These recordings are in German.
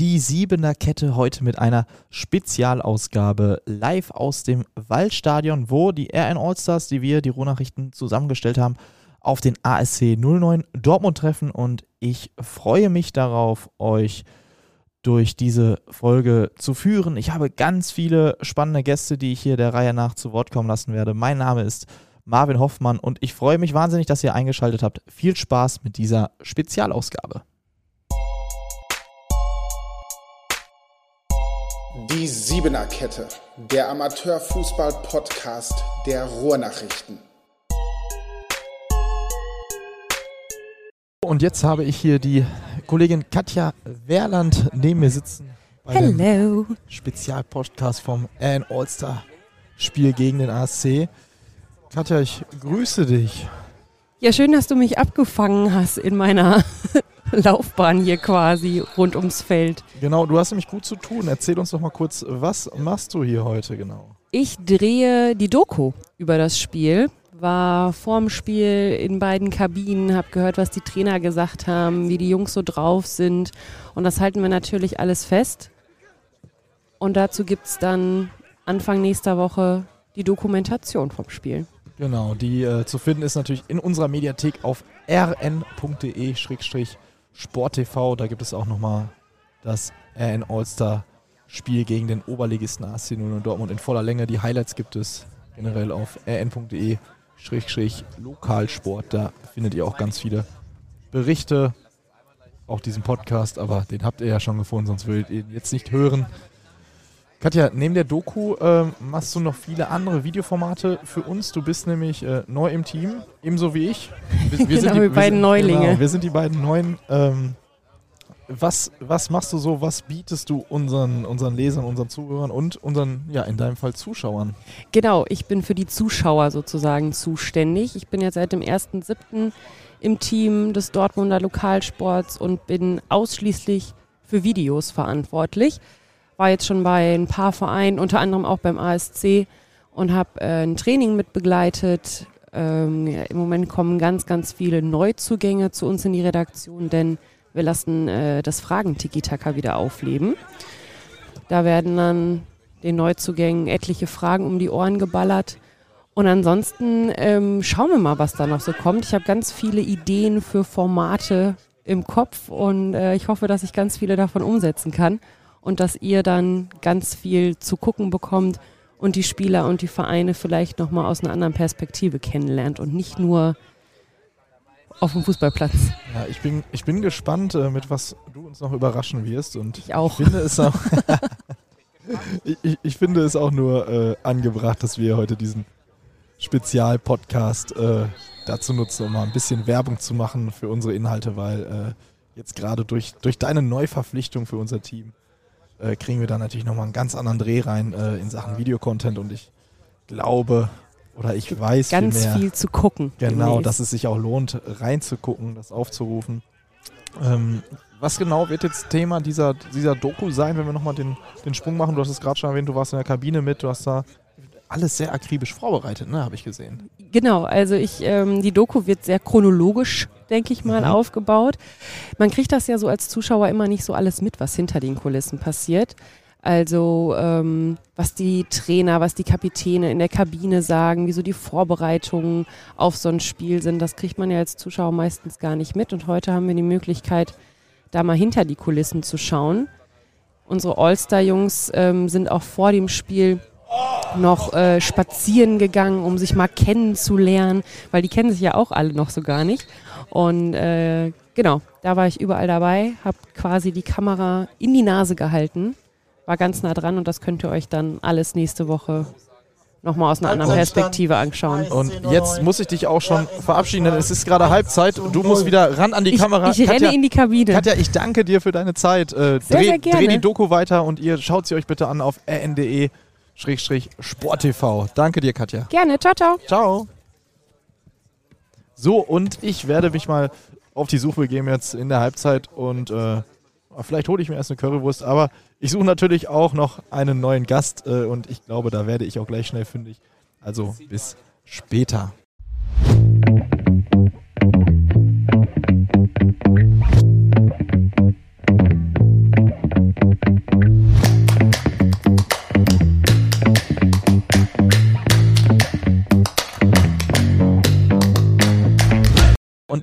die Siebener Kette heute mit einer Spezialausgabe live aus dem Waldstadion, wo die RN Allstars, die wir, die Ruhrnachrichten zusammengestellt haben, auf den ASC 09 Dortmund treffen und ich freue mich darauf, euch durch diese Folge zu führen. Ich habe ganz viele spannende Gäste, die ich hier der Reihe nach zu Wort kommen lassen werde. Mein Name ist Marvin Hoffmann und ich freue mich wahnsinnig, dass ihr eingeschaltet habt. Viel Spaß mit dieser Spezialausgabe. Die Siebener Kette, der Amateurfußball-Podcast der Ruhrnachrichten. Und jetzt habe ich hier die Kollegin Katja Werland neben mir sitzen. Hello. Spezialpodcast vom AN All-Star Spiel gegen den ASC. Katja, ich grüße dich. Ja, schön, dass du mich abgefangen hast in meiner Laufbahn hier quasi rund ums Feld. Genau, du hast nämlich gut zu tun. Erzähl uns doch mal kurz, was machst du hier heute genau? Ich drehe die Doku über das Spiel. War vorm Spiel in beiden Kabinen, habe gehört, was die Trainer gesagt haben, wie die Jungs so drauf sind. Und das halten wir natürlich alles fest. Und dazu gibt es dann Anfang nächster Woche die Dokumentation vom Spiel. Genau, die äh, zu finden ist natürlich in unserer Mediathek auf rn.de-sporttv. Da gibt es auch nochmal das RN All-Star Spiel gegen den Oberligisten AC 0 Dortmund in voller Länge. Die Highlights gibt es generell auf rn.de-lokalsport. Da findet ihr auch ganz viele Berichte, auch diesen Podcast, aber den habt ihr ja schon gefunden, sonst würdet ihr ihn jetzt nicht hören. Katja, neben der Doku äh, machst du noch viele andere Videoformate für uns. Du bist nämlich äh, neu im Team, ebenso wie ich. Wir, wir genau, sind die, beiden sind, Neulinge. Genau, wir sind die beiden Neuen. Ähm, was, was machst du so, was bietest du unseren, unseren Lesern, unseren Zuhörern und unseren, ja, in deinem Fall Zuschauern? Genau, ich bin für die Zuschauer sozusagen zuständig. Ich bin jetzt seit dem 1.7. im Team des Dortmunder Lokalsports und bin ausschließlich für Videos verantwortlich war jetzt schon bei ein paar Vereinen, unter anderem auch beim ASC und habe äh, ein Training mit begleitet. Ähm, ja, Im Moment kommen ganz, ganz viele Neuzugänge zu uns in die Redaktion, denn wir lassen äh, das Fragen-Tiki-Taka wieder aufleben. Da werden dann den Neuzugängen etliche Fragen um die Ohren geballert. Und ansonsten ähm, schauen wir mal, was da noch so kommt. Ich habe ganz viele Ideen für Formate im Kopf und äh, ich hoffe, dass ich ganz viele davon umsetzen kann und dass ihr dann ganz viel zu gucken bekommt und die Spieler und die Vereine vielleicht nochmal aus einer anderen Perspektive kennenlernt und nicht nur auf dem Fußballplatz. Ja, ich bin, ich bin gespannt, äh, mit was du uns noch überraschen wirst. Und ich auch. Ich finde es auch, ich, ich, finde es auch nur äh, angebracht, dass wir heute diesen Spezialpodcast äh, dazu nutzen, um mal ein bisschen Werbung zu machen für unsere Inhalte, weil äh, jetzt gerade durch, durch deine Neuverpflichtung für unser Team äh, kriegen wir da natürlich nochmal einen ganz anderen Dreh rein äh, in Sachen Videocontent und ich glaube oder ich weiß ganz vielmehr, viel zu gucken. Genau, demnächst. dass es sich auch lohnt, reinzugucken, das aufzurufen. Ähm, was genau wird jetzt Thema dieser, dieser Doku sein, wenn wir nochmal den, den Sprung machen? Du hast es gerade schon erwähnt, du warst in der Kabine mit, du hast da alles sehr akribisch vorbereitet, ne, habe ich gesehen. Genau, also ich, ähm, die Doku wird sehr chronologisch, denke ich mal, mhm. aufgebaut. Man kriegt das ja so als Zuschauer immer nicht so alles mit, was hinter den Kulissen passiert. Also ähm, was die Trainer, was die Kapitäne in der Kabine sagen, wie so die Vorbereitungen auf so ein Spiel sind, das kriegt man ja als Zuschauer meistens gar nicht mit. Und heute haben wir die Möglichkeit, da mal hinter die Kulissen zu schauen. Unsere All-Star-Jungs ähm, sind auch vor dem Spiel noch äh, spazieren gegangen, um sich mal kennenzulernen, weil die kennen sich ja auch alle noch so gar nicht. Und äh, genau, da war ich überall dabei, habe quasi die Kamera in die Nase gehalten, war ganz nah dran und das könnt ihr euch dann alles nächste Woche nochmal aus einer anderen Perspektive anschauen. Und jetzt muss ich dich auch schon verabschieden, denn es ist gerade Halbzeit. Du musst wieder ran an die ich, Kamera. Ich Katja, renne in die Kabine. Katja, ich danke dir für deine Zeit. Äh, sehr, dreh, sehr gerne. dreh die Doku weiter und ihr schaut sie euch bitte an auf rn.de. Sporttv. Danke dir, Katja. Gerne. Ciao, ciao. Ciao. So, und ich werde mich mal auf die Suche begeben jetzt in der Halbzeit und äh, vielleicht hole ich mir erst eine Currywurst, aber ich suche natürlich auch noch einen neuen Gast äh, und ich glaube, da werde ich auch gleich schnell fündig. Also bis später.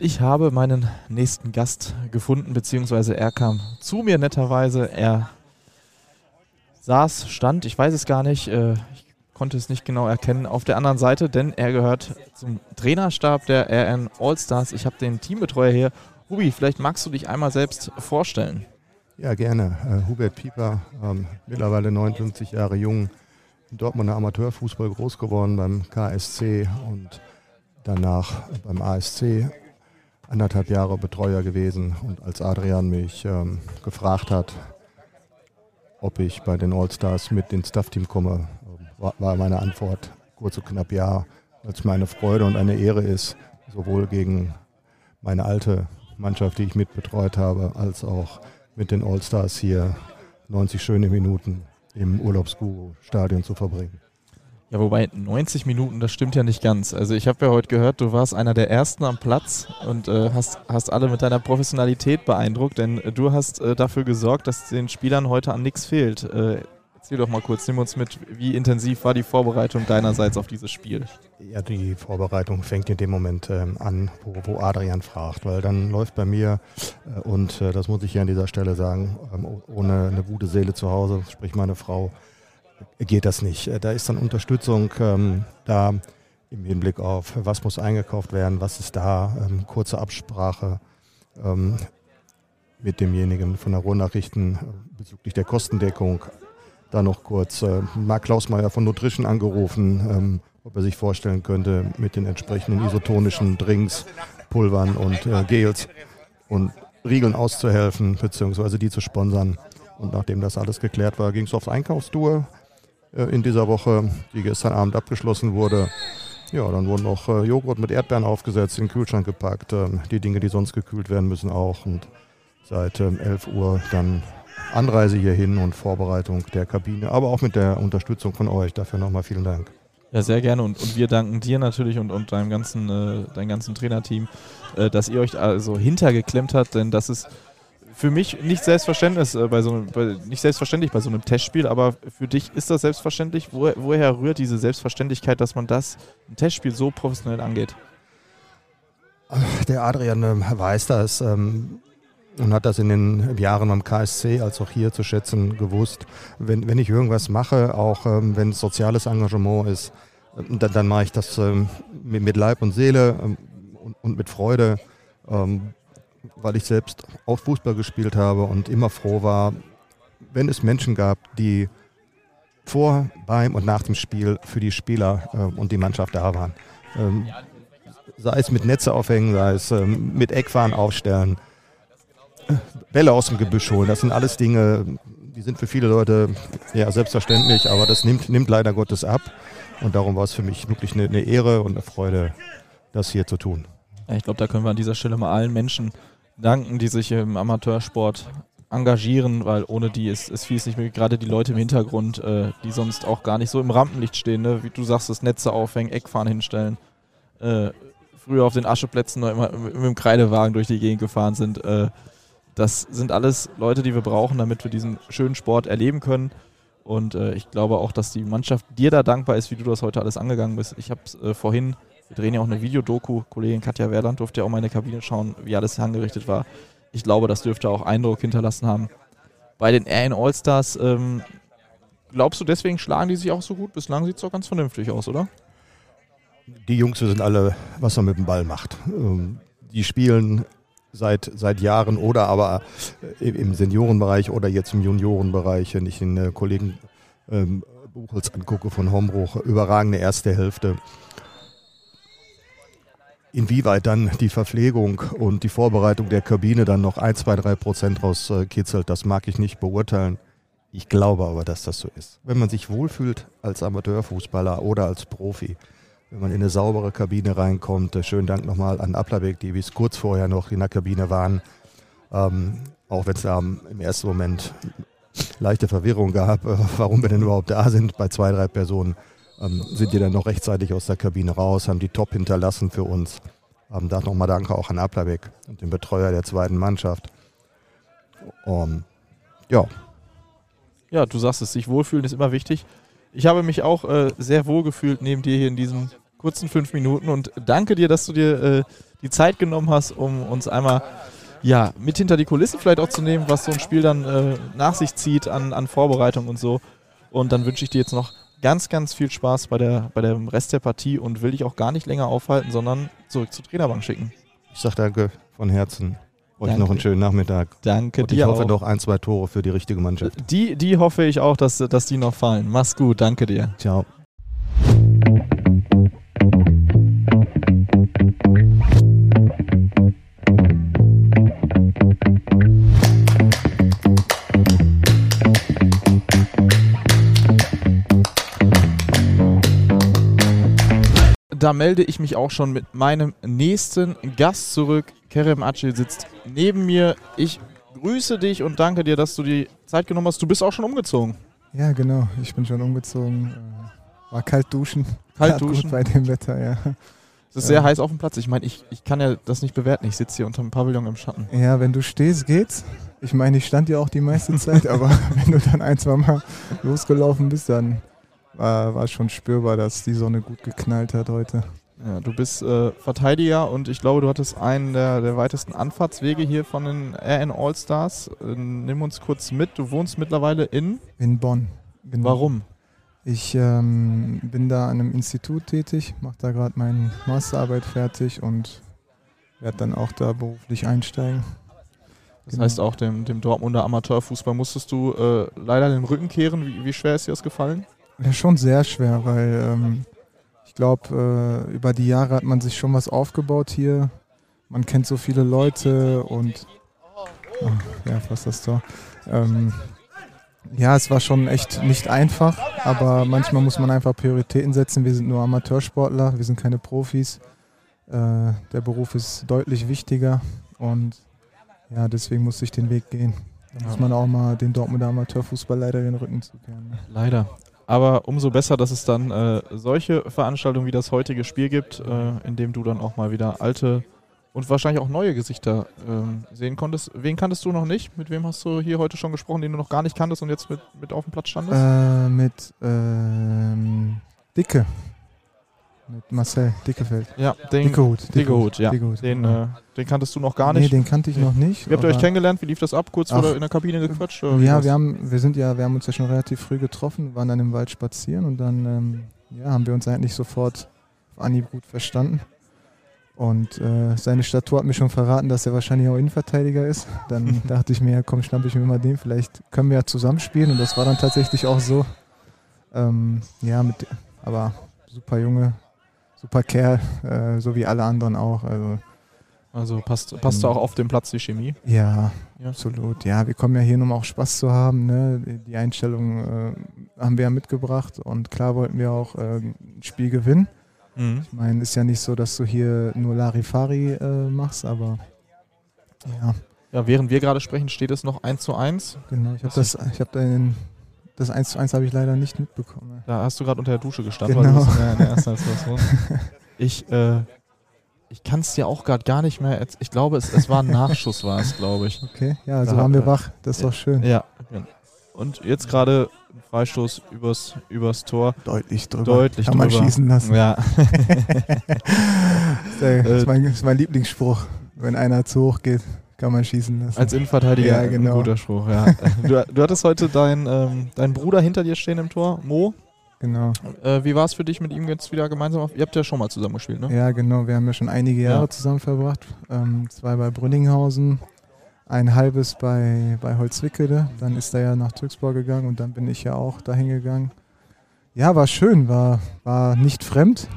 Ich habe meinen nächsten Gast gefunden, beziehungsweise er kam zu mir netterweise. Er saß, stand, ich weiß es gar nicht, äh, ich konnte es nicht genau erkennen, auf der anderen Seite, denn er gehört zum Trainerstab der RN Allstars. Ich habe den Teambetreuer hier. Hubi, vielleicht magst du dich einmal selbst vorstellen. Ja, gerne. Äh, Hubert Pieper, ähm, mittlerweile 59 Jahre jung, Dortmunder Amateurfußball groß geworden beim KSC und danach beim ASC anderthalb Jahre Betreuer gewesen. Und als Adrian mich ähm, gefragt hat, ob ich bei den Allstars mit ins Staff-Team komme, war, war meine Antwort kurz und knapp ja, weil es mir Freude und eine Ehre ist, sowohl gegen meine alte Mannschaft, die ich mitbetreut habe, als auch mit den Allstars hier 90 schöne Minuten im Urlaubsguru-Stadion zu verbringen. Ja, wobei 90 Minuten, das stimmt ja nicht ganz. Also ich habe ja heute gehört, du warst einer der Ersten am Platz und äh, hast, hast alle mit deiner Professionalität beeindruckt, denn äh, du hast äh, dafür gesorgt, dass den Spielern heute an nichts fehlt. Äh, erzähl doch mal kurz, nimm uns mit, wie intensiv war die Vorbereitung deinerseits auf dieses Spiel? Ja, die Vorbereitung fängt in dem Moment ähm, an, wo, wo, Adrian fragt, weil dann läuft bei mir, äh, und äh, das muss ich hier an dieser Stelle sagen, ähm, ohne eine gute Seele zu Hause, sprich meine Frau, geht das nicht. Äh, da ist dann Unterstützung ähm, da im Hinblick auf, was muss eingekauft werden, was ist da, ähm, kurze Absprache ähm, mit demjenigen von der Ruhrnachrichten äh, bezüglich der Kostendeckung. Da noch kurz äh, Marc Klausmeier von Nutrition angerufen, ähm, ob er sich vorstellen könnte, mit den entsprechenden isotonischen Drinks, Pulvern und äh, Gels und Riegeln auszuhelfen, beziehungsweise die zu sponsern. Und nachdem das alles geklärt war, ging es aufs Einkaufstour in dieser Woche, die gestern Abend abgeschlossen wurde. Ja, dann wurden noch äh, Joghurt mit Erdbeeren aufgesetzt, in den Kühlschrank gepackt. Ähm, die Dinge, die sonst gekühlt werden müssen, auch. Und seit ähm, 11 Uhr dann Anreise hierhin und Vorbereitung der Kabine, aber auch mit der Unterstützung von euch. Dafür nochmal vielen Dank. Ja, sehr gerne und, und wir danken dir natürlich und, und deinem ganzen, äh, deinem ganzen Trainerteam, äh, dass ihr euch also hintergeklemmt habt, denn das ist für mich nicht selbstverständlich äh, bei so einem, bei, nicht selbstverständlich bei so einem Testspiel, aber für dich ist das selbstverständlich. Wo, woher rührt diese Selbstverständlichkeit, dass man das ein Testspiel so professionell angeht? Der Adrian äh, weiß das ähm, und hat das in den Jahren am KSC als auch hier zu schätzen gewusst. Wenn, wenn ich irgendwas mache, auch ähm, wenn es soziales Engagement ist, äh, dann, dann mache ich das ähm, mit, mit, Leib und Seele ähm, und, und, mit Freude. Ähm, weil ich selbst auch Fußball gespielt habe und immer froh war, wenn es Menschen gab, die vor, beim und nach dem Spiel für die Spieler äh, und die Mannschaft da waren. Ähm, sei es mit Netze aufhängen, sei es ähm, mit Eckfahren aufstellen, Bälle aus dem Gebüsch holen. Das sind alles Dinge, die sind für viele Leute ja selbstverständlich, aber das nimmt, nimmt leider Gottes ab. Und darum war es für mich wirklich eine, eine Ehre und eine Freude, das hier zu tun. Ich glaube, da können wir an dieser Stelle mal allen Menschen danken, die sich im Amateursport engagieren, weil ohne die ist, ist vieles nicht mehr. Gerade die Leute im Hintergrund, äh, die sonst auch gar nicht so im Rampenlicht stehen, ne? wie du sagst, das Netze aufhängen, Eckfahren hinstellen. Äh, früher auf den Ascheplätzen noch immer mit dem Kreidewagen durch die Gegend gefahren sind. Äh, das sind alles Leute, die wir brauchen, damit wir diesen schönen Sport erleben können. Und äh, ich glaube auch, dass die Mannschaft dir da dankbar ist, wie du das heute alles angegangen bist. Ich habe es äh, vorhin wir drehen ja auch eine Videodoku. Kollegin Katja Werland durfte ja auch mal in der Kabine schauen, wie alles angerichtet war. Ich glaube, das dürfte auch Eindruck hinterlassen haben. Bei den RN All-Stars, ähm, glaubst du, deswegen schlagen die sich auch so gut? Bislang sieht es doch ganz vernünftig aus, oder? Die Jungs wissen alle, was man mit dem Ball macht. Ähm, die spielen seit, seit Jahren oder aber im Seniorenbereich oder jetzt im Juniorenbereich, wenn ich den äh, Kollegen ähm, Buchholz angucke von Hombruch, überragende erste Hälfte. Inwieweit dann die Verpflegung und die Vorbereitung der Kabine dann noch ein, zwei, drei Prozent rauskitzelt, das mag ich nicht beurteilen. Ich glaube aber, dass das so ist. Wenn man sich wohlfühlt als Amateurfußballer oder als Profi, wenn man in eine saubere Kabine reinkommt, äh, schönen Dank nochmal an Applerbeck, die bis kurz vorher noch in der Kabine waren, ähm, auch wenn es da im ersten Moment leichte Verwirrung gab, äh, warum wir denn überhaupt da sind bei zwei, drei Personen ähm, sind die dann noch rechtzeitig aus der Kabine raus, haben die Top hinterlassen für uns. Ähm, da nochmal Danke auch an Applerbeck und den Betreuer der zweiten Mannschaft. Um, ja. Ja, du sagst es, sich wohlfühlen ist immer wichtig. Ich habe mich auch äh, sehr wohl gefühlt neben dir hier in diesen kurzen fünf Minuten und danke dir, dass du dir äh, die Zeit genommen hast, um uns einmal ja, mit hinter die Kulissen vielleicht auch zu nehmen, was so ein Spiel dann äh, nach sich zieht an, an Vorbereitung und so. Und dann wünsche ich dir jetzt noch ganz, ganz viel Spaß bei, der, bei dem Rest der Partie und will dich auch gar nicht länger aufhalten, sondern zurück zur Trainerbank schicken. Ich sage danke von Herzen. Euch Danke. noch einen schönen Nachmittag. Danke Und ich dir hoffe auch. noch ein, zwei Tore für die richtige Mannschaft. Die, die hoffe ich auch, dass, dass die noch fallen. Mach's gut, danke dir. Ciao. Da melde ich mich auch schon mit meinem nächsten Gast zurück. Kerem Acil sitzt neben mir. Ich grüße dich und danke dir, dass du die Zeit genommen hast. Du bist auch schon umgezogen. Ja, genau. Ich bin schon umgezogen. Äh, War kalt duschen. Kalt gut duschen. bei dem Wetter, ja. Es ist sehr heiß auf dem Platz. Ich meine, ich, ich kann ja das nicht bewerten. Ich sitze hier unter dem Pavillon im Schatten. Ja, wenn du stehst, geht's. Ich meine, ich stand ja auch die meiste Zeit, aber wenn du dann ein, zwei Mal losgelaufen bist, dann war, war schon spürbar, dass die Sonne gut geknallt hat heute. Ja, du bist äh, Verteidiger und ich glaube, du hattest einen der, der weitesten Anfahrtswege hier von den RN All-Stars. Äh, nimm uns kurz mit. Du wohnst mittlerweile in. In Bonn. Genau. Warum? Ich ähm, bin da an einem Institut tätig, mache da gerade meine Masterarbeit fertig und werde dann auch da beruflich einsteigen. Das Genau. heißt, auch dem, dem Dortmunder Amateurfußball musstest du äh, leider den Rücken kehren. Wie, wie schwer ist dir das gefallen? Ja, schon sehr schwer, weil ähm, ich glaube, äh, über die Jahre hat man sich schon was aufgebaut hier. Man kennt so viele Leute und oh, ja, fast das Tor. Ähm, ja, es war schon echt nicht einfach, aber manchmal muss man einfach Prioritäten setzen. Wir sind nur Amateursportler, wir sind keine Profis. Äh, der Beruf ist deutlich wichtiger und ja, deswegen musste ich den Weg gehen. Da muss man auch mal den Dortmunder Amateurfußball leider den Rücken zukehren. Ne? Leider. Aber umso besser, dass es dann äh, solche Veranstaltungen wie das heutige Spiel gibt, äh, in dem du dann auch mal wieder alte und wahrscheinlich auch neue Gesichter ähm, sehen konntest. Wen kanntest du noch nicht? Mit wem hast du hier heute schon gesprochen, den du noch gar nicht kanntest und jetzt mit, mit auf dem Platz standest? Äh, mit ähm, Dicke. Mit Marcel Dickefeld. ja, den Dickehut. Dickehut, ja. Dickehut, Den, genau. äh, den kanntest du noch gar Nee, nicht. den kannte ich noch nicht. Wie habt ihr euch kennengelernt? Wie lief das ab? Kurz Ach, wurde in der Kabine gequatscht? oder Ja, wir haben, wir sind ja, wir haben uns ja schon relativ früh getroffen, waren dann im Wald spazieren und dann ähm, ja, haben wir uns eigentlich sofort auf Anhieb gut verstanden. Und äh, seine Statur hat mir schon verraten, dass er wahrscheinlich auch Innenverteidiger ist. Dann dachte ich mir, ja, komm, schnapp ich mir mal den, vielleicht können wir ja zusammenspielen. Und das war dann tatsächlich auch so. Ähm, ja, mit, aber super Junge, super Kerl, äh, so wie alle anderen auch. Also Also passt, passt da auch auf dem Platz die Chemie. ja, Ja. absolut. Ja, wir kommen ja hier, um auch Spaß zu haben. Ne? Die- Einstellung äh, haben wir ja mitgebracht und klar wollten wir auch äh, ein Spiel gewinnen. Mhm. Ich meine, ist ja nicht so, dass du hier nur Larifari äh, machst, aber ja, Ja, während wir gerade sprechen, steht es noch 1 zu 1. genau. Ich habe Was das, ich habe den, das 1 zu 1 habe ich leider nicht mitbekommen. Da hast du gerade unter der Dusche gestanden, Genau. weil du bist in der, ersten Situation. Ich, äh, ich kann es dir auch gerade gar nicht mehr. erz- Ich glaube, es, es war ein Nachschuss, war es, glaube ich. Okay, ja, also Da waren wir wach. Das ist doch schön. Ja. Und jetzt gerade ein Freistoß übers, übers Tor. Deutlich drüber. Deutlich Kann man drüber. schießen lassen. Ja. Das Äh, ist mein, das ist mein Lieblingsspruch. Wenn einer zu hoch geht, kann man schießen lassen. Als Innenverteidiger Ja, genau. ein guter Spruch, ja. Du, du hattest heute deinen ähm, deinen Bruder hinter dir stehen im Tor, Mo. genau. Äh, wie war es für dich mit ihm jetzt wieder gemeinsam? Auf, ihr habt ja schon mal zusammen gespielt, ne? Ja, genau. Wir haben ja schon einige Jahre Ja. zusammen verbracht. Ähm, zwei bei Brünninghausen, ein halbes bei, bei Holzwickede. Dann ist er ja nach Türksburg gegangen und dann bin ich ja auch dahin gegangen. Ja, war schön, war, war nicht fremd,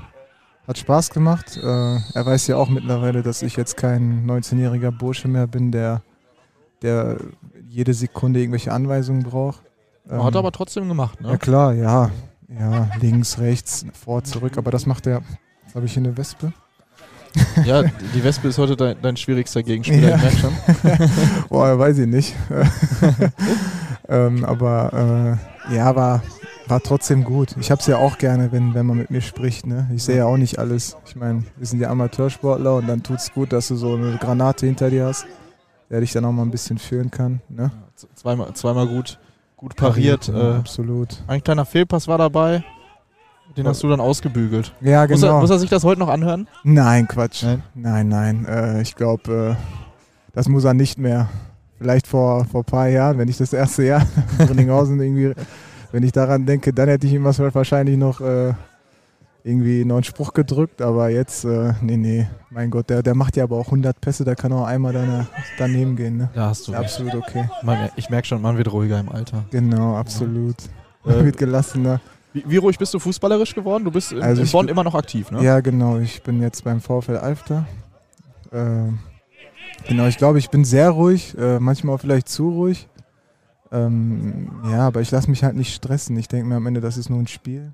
hat Spaß gemacht. Äh, er weiß ja auch mittlerweile, dass ich jetzt kein 19-jähriger Bursche mehr bin, der, der jede Sekunde irgendwelche Anweisungen braucht. Hat Ähm, er aber trotzdem gemacht, ja ne? klar, ja. Ja, links, rechts, vor, zurück. Aber das macht er. Jetzt habe ich hier eine Wespe. Ja, die Wespe ist heute dein, dein schwierigster Gegenspieler, Ja. ich merke schon. Boah, weiß ich nicht. ähm, aber äh, ja, war, war trotzdem gut. Ich habe es ja auch gerne, wenn, wenn man mit mir spricht. Ne? Ich sehe ja auch nicht alles. Ich meine, wir sind ja Amateursportler und dann tut es gut, dass du so eine Granate hinter dir hast, der dich dann auch mal ein bisschen führen kann. Ne? Z- Zweimal, zweimal gut, gut pariert. ja, äh, absolut. ein kleiner Fehlpass war dabei. Den hast du dann ausgebügelt. Ja, Muss, er, genau. muss er sich das heute noch anhören? Nein, Quatsch. Nein? Nein, nein. Äh, ich glaube, äh, das muss er nicht mehr. Vielleicht vor, vor ein paar Jahren, wenn ich das erste Jahr in irgendwie, wenn ich daran denke, dann hätte ich ihm was wahrscheinlich noch äh, irgendwie noch einen Spruch gedrückt. Aber jetzt, äh, nee, nee, mein Gott, der, der macht ja aber auch 100 Pässe, da kann auch einmal dann, daneben gehen. Ne? Da hast du recht. Absolut okay. Man, ich merke schon, man wird ruhiger im Alter. Genau, absolut. Äh, Wird gelassener. Wie, wie ruhig bist du fußballerisch geworden? Du bist in, Also in Bonn immer noch aktiv, ne? Ja, genau. Ich bin jetzt beim VfL Alfter. Ähm, genau, ich glaube, ich bin sehr ruhig, äh, manchmal auch vielleicht zu ruhig. Ähm, ja, aber ich lasse mich halt nicht stressen. Ich denke mir am Ende, das ist nur ein Spiel.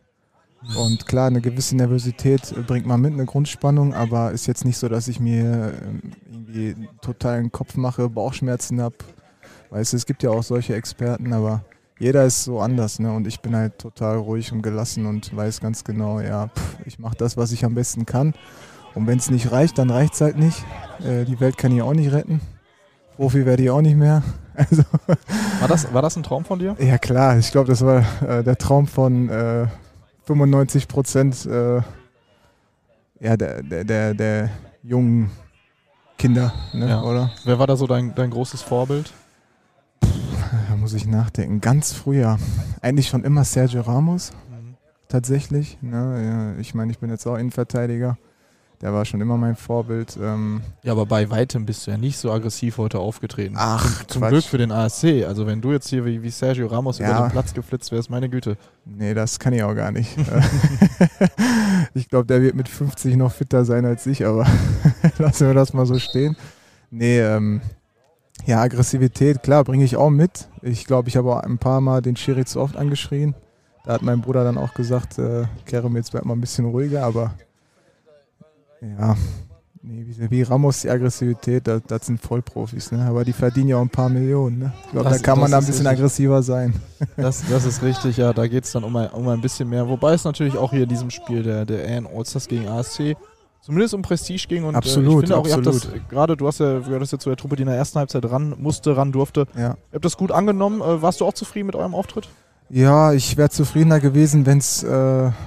Und klar, eine gewisse Nervosität äh, bringt man mit, eine Grundspannung, aber ist jetzt nicht so, dass ich mir ähm, irgendwie totalen Kopf mache, Bauchschmerzen habe. Weißt du, es gibt ja auch solche Experten, aber jeder ist so anders, ne? Und ich bin halt total ruhig und gelassen und weiß ganz genau, ja, pff, ich mache das, was ich am besten kann. Und wenn es nicht reicht, dann reicht es halt nicht. Äh, die Welt kann ich auch nicht retten. Profi werde ich auch nicht mehr. Also, War, das, war das ein Traum von dir? ja klar, ich glaube, das war äh, der Traum von äh, 95 Prozent äh, ja, der, der, der, der jungen Kinder, ne? Ja. oder? Wer war da so dein, dein großes Vorbild? Da muss ich nachdenken. Ganz früher. Eigentlich schon immer Sergio Ramos. tatsächlich. Ne? Ja, ich meine, ich bin jetzt auch Innenverteidiger. Der war schon immer mein Vorbild. Ähm, Ja, aber bei weitem bist du ja nicht so aggressiv heute aufgetreten. Ach, zum Quatsch. Glück für den ASC. Also wenn du jetzt hier wie, wie Sergio Ramos über Ja. den Platz geflitzt wärst, meine Güte. nee, das kann ich auch gar nicht. ich glaube, der wird mit 50 noch fitter sein als ich, aber lassen wir das mal so stehen. Nee, ähm, ja, Aggressivität, klar, bringe ich auch mit. Ich glaube, ich habe auch ein paar Mal den Schiri zu oft angeschrien. Da hat mein Bruder dann auch gesagt, äh, Kerem, jetzt bleib mal ein bisschen ruhiger, aber ja, nee, wie, wie Ramos die Aggressivität, das, das sind Vollprofis, ne? aber die verdienen ja auch ein paar Millionen. Ne? Ich glaube, da kann man da ein bisschen richtig. aggressiver sein. Das, das ist richtig, ja, da geht es dann um ein, um ein bisschen mehr. Wobei es natürlich auch hier in diesem Spiel der, der AN Allstars gegen ASC zumindest um Prestige ging. Und äh, Absolut, ich finde auch, ihr habt das absolut. äh, gerade, du hast ja, du gehörst ja zu der Truppe, die in der ersten Halbzeit ran musste, ran durfte. Ja. Ihr habt das gut angenommen. Äh, warst du auch zufrieden mit eurem Auftritt? Ja, ich wäre zufriedener gewesen, wenn es äh,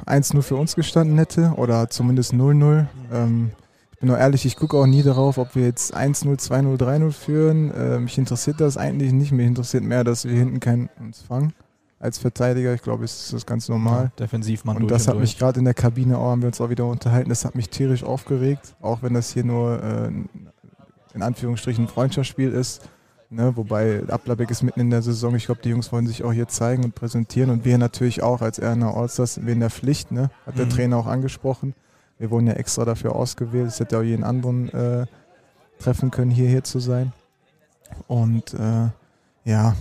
1-0 für uns gestanden hätte oder zumindest 0-0. Ähm, ich bin nur ehrlich, ich gucke auch nie darauf, ob wir jetzt 1-0, 2-0, 3-0 führen. Äh, mich interessiert das eigentlich nicht. Mich interessiert mehr, dass wir hinten keinen uns fangen. Als Verteidiger, ich glaube, ist das ganz normal. Defensivmann Und durch das hat durch. mich gerade in der Kabine auch, haben wir uns auch wieder unterhalten, das hat mich tierisch aufgeregt, auch wenn das hier nur äh, in Anführungsstrichen ein Freundschaftsspiel ist. Ne, wobei Ablabeck ist mitten in der Saison. Ich glaube, die Jungs wollen sich auch hier zeigen und präsentieren. Und wir natürlich auch als Erna Allstars sind wir in der Pflicht, ne? hat der Mhm. Trainer auch angesprochen. Wir wurden ja extra dafür ausgewählt. Es hätte auch jeden anderen äh, treffen können, hier, hier zu sein. Und äh, ja,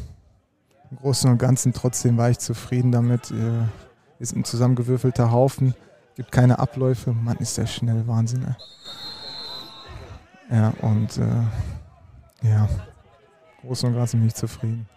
im Großen und Ganzen trotzdem war ich zufrieden damit. Äh, ist ein zusammengewürfelter Haufen, gibt keine Abläufe. Mann, ist der schnell, Wahnsinn. Ey. Ja, und äh, ja, Großen und Ganzen bin ich zufrieden.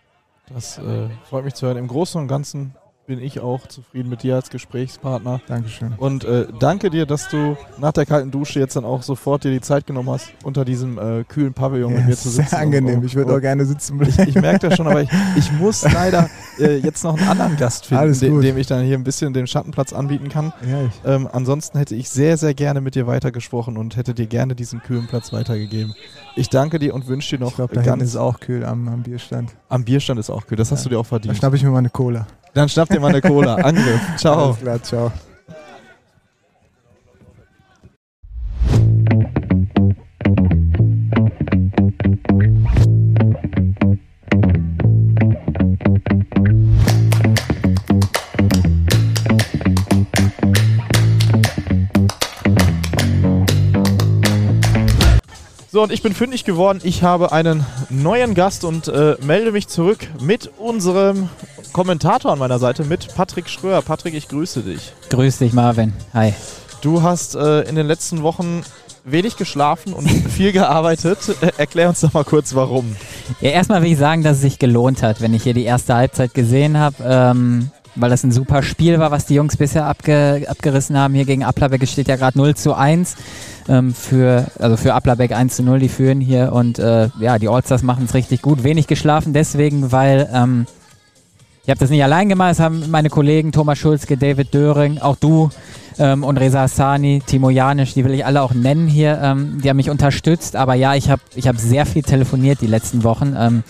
Das äh, freut mich zu hören. Im Großen und Ganzen bin ich auch zufrieden mit dir als Gesprächspartner. Dankeschön. Und äh, danke dir, dass du nach der kalten Dusche jetzt dann auch sofort dir die Zeit genommen hast, unter diesem äh, kühlen Pavillon mit Ja, mir zu sitzen. sehr angenehm. Und- Ich würde auch gerne sitzen Ich, bleiben. ich merke das schon, aber ich, ich muss leider äh, jetzt noch einen anderen Gast finden, Alles dem, ich dann hier ein bisschen den Schattenplatz anbieten kann. Ja, ich, Ähm, ansonsten hätte ich sehr, sehr gerne mit dir weitergesprochen und hätte dir gerne diesen kühlen Platz weitergegeben. Ich danke dir und wünsche dir noch ich glaube, da ganz. ist auch kühl am, am Bierstand. am Bierstand ist auch kühl, das hast Ja. du dir auch Da verdient. schnappe ich mir mal eine Cola. Dann schnapp dir mal eine Cola. Angriff. Ciao. Alles klar, ciao. So, und ich bin fündig geworden. Ich habe einen neuen Gast und äh, melde mich zurück mit unserem Kommentator an meiner Seite, mit Patrick Schröer. Patrick, ich grüße dich. Grüß dich, Marvin. Hi. Du hast äh, in den letzten Wochen wenig geschlafen und viel gearbeitet. Äh, erklär uns doch mal kurz, warum. Ja, erstmal will ich sagen, dass es sich gelohnt hat, wenn ich hier die erste Halbzeit gesehen habe, ähm, weil das ein super Spiel war, was die Jungs bisher abge abgerissen haben. Hier gegen Aplabeck steht ja gerade 0 zu 1. Ähm, für, also für Aplabeck 1 zu 0, die führen hier und äh, ja, die Allstars machen es richtig gut. Wenig geschlafen deswegen, weil ähm, Ich habe das nicht allein gemacht, es haben meine Kollegen Thomas Schulzke, David Döring, auch du ähm, und Reza Hassani, Timo Janisch, die will ich alle auch nennen hier, ähm, die haben mich unterstützt. Aber ja, ich habe ich hab sehr viel telefoniert die letzten Wochen, ähm,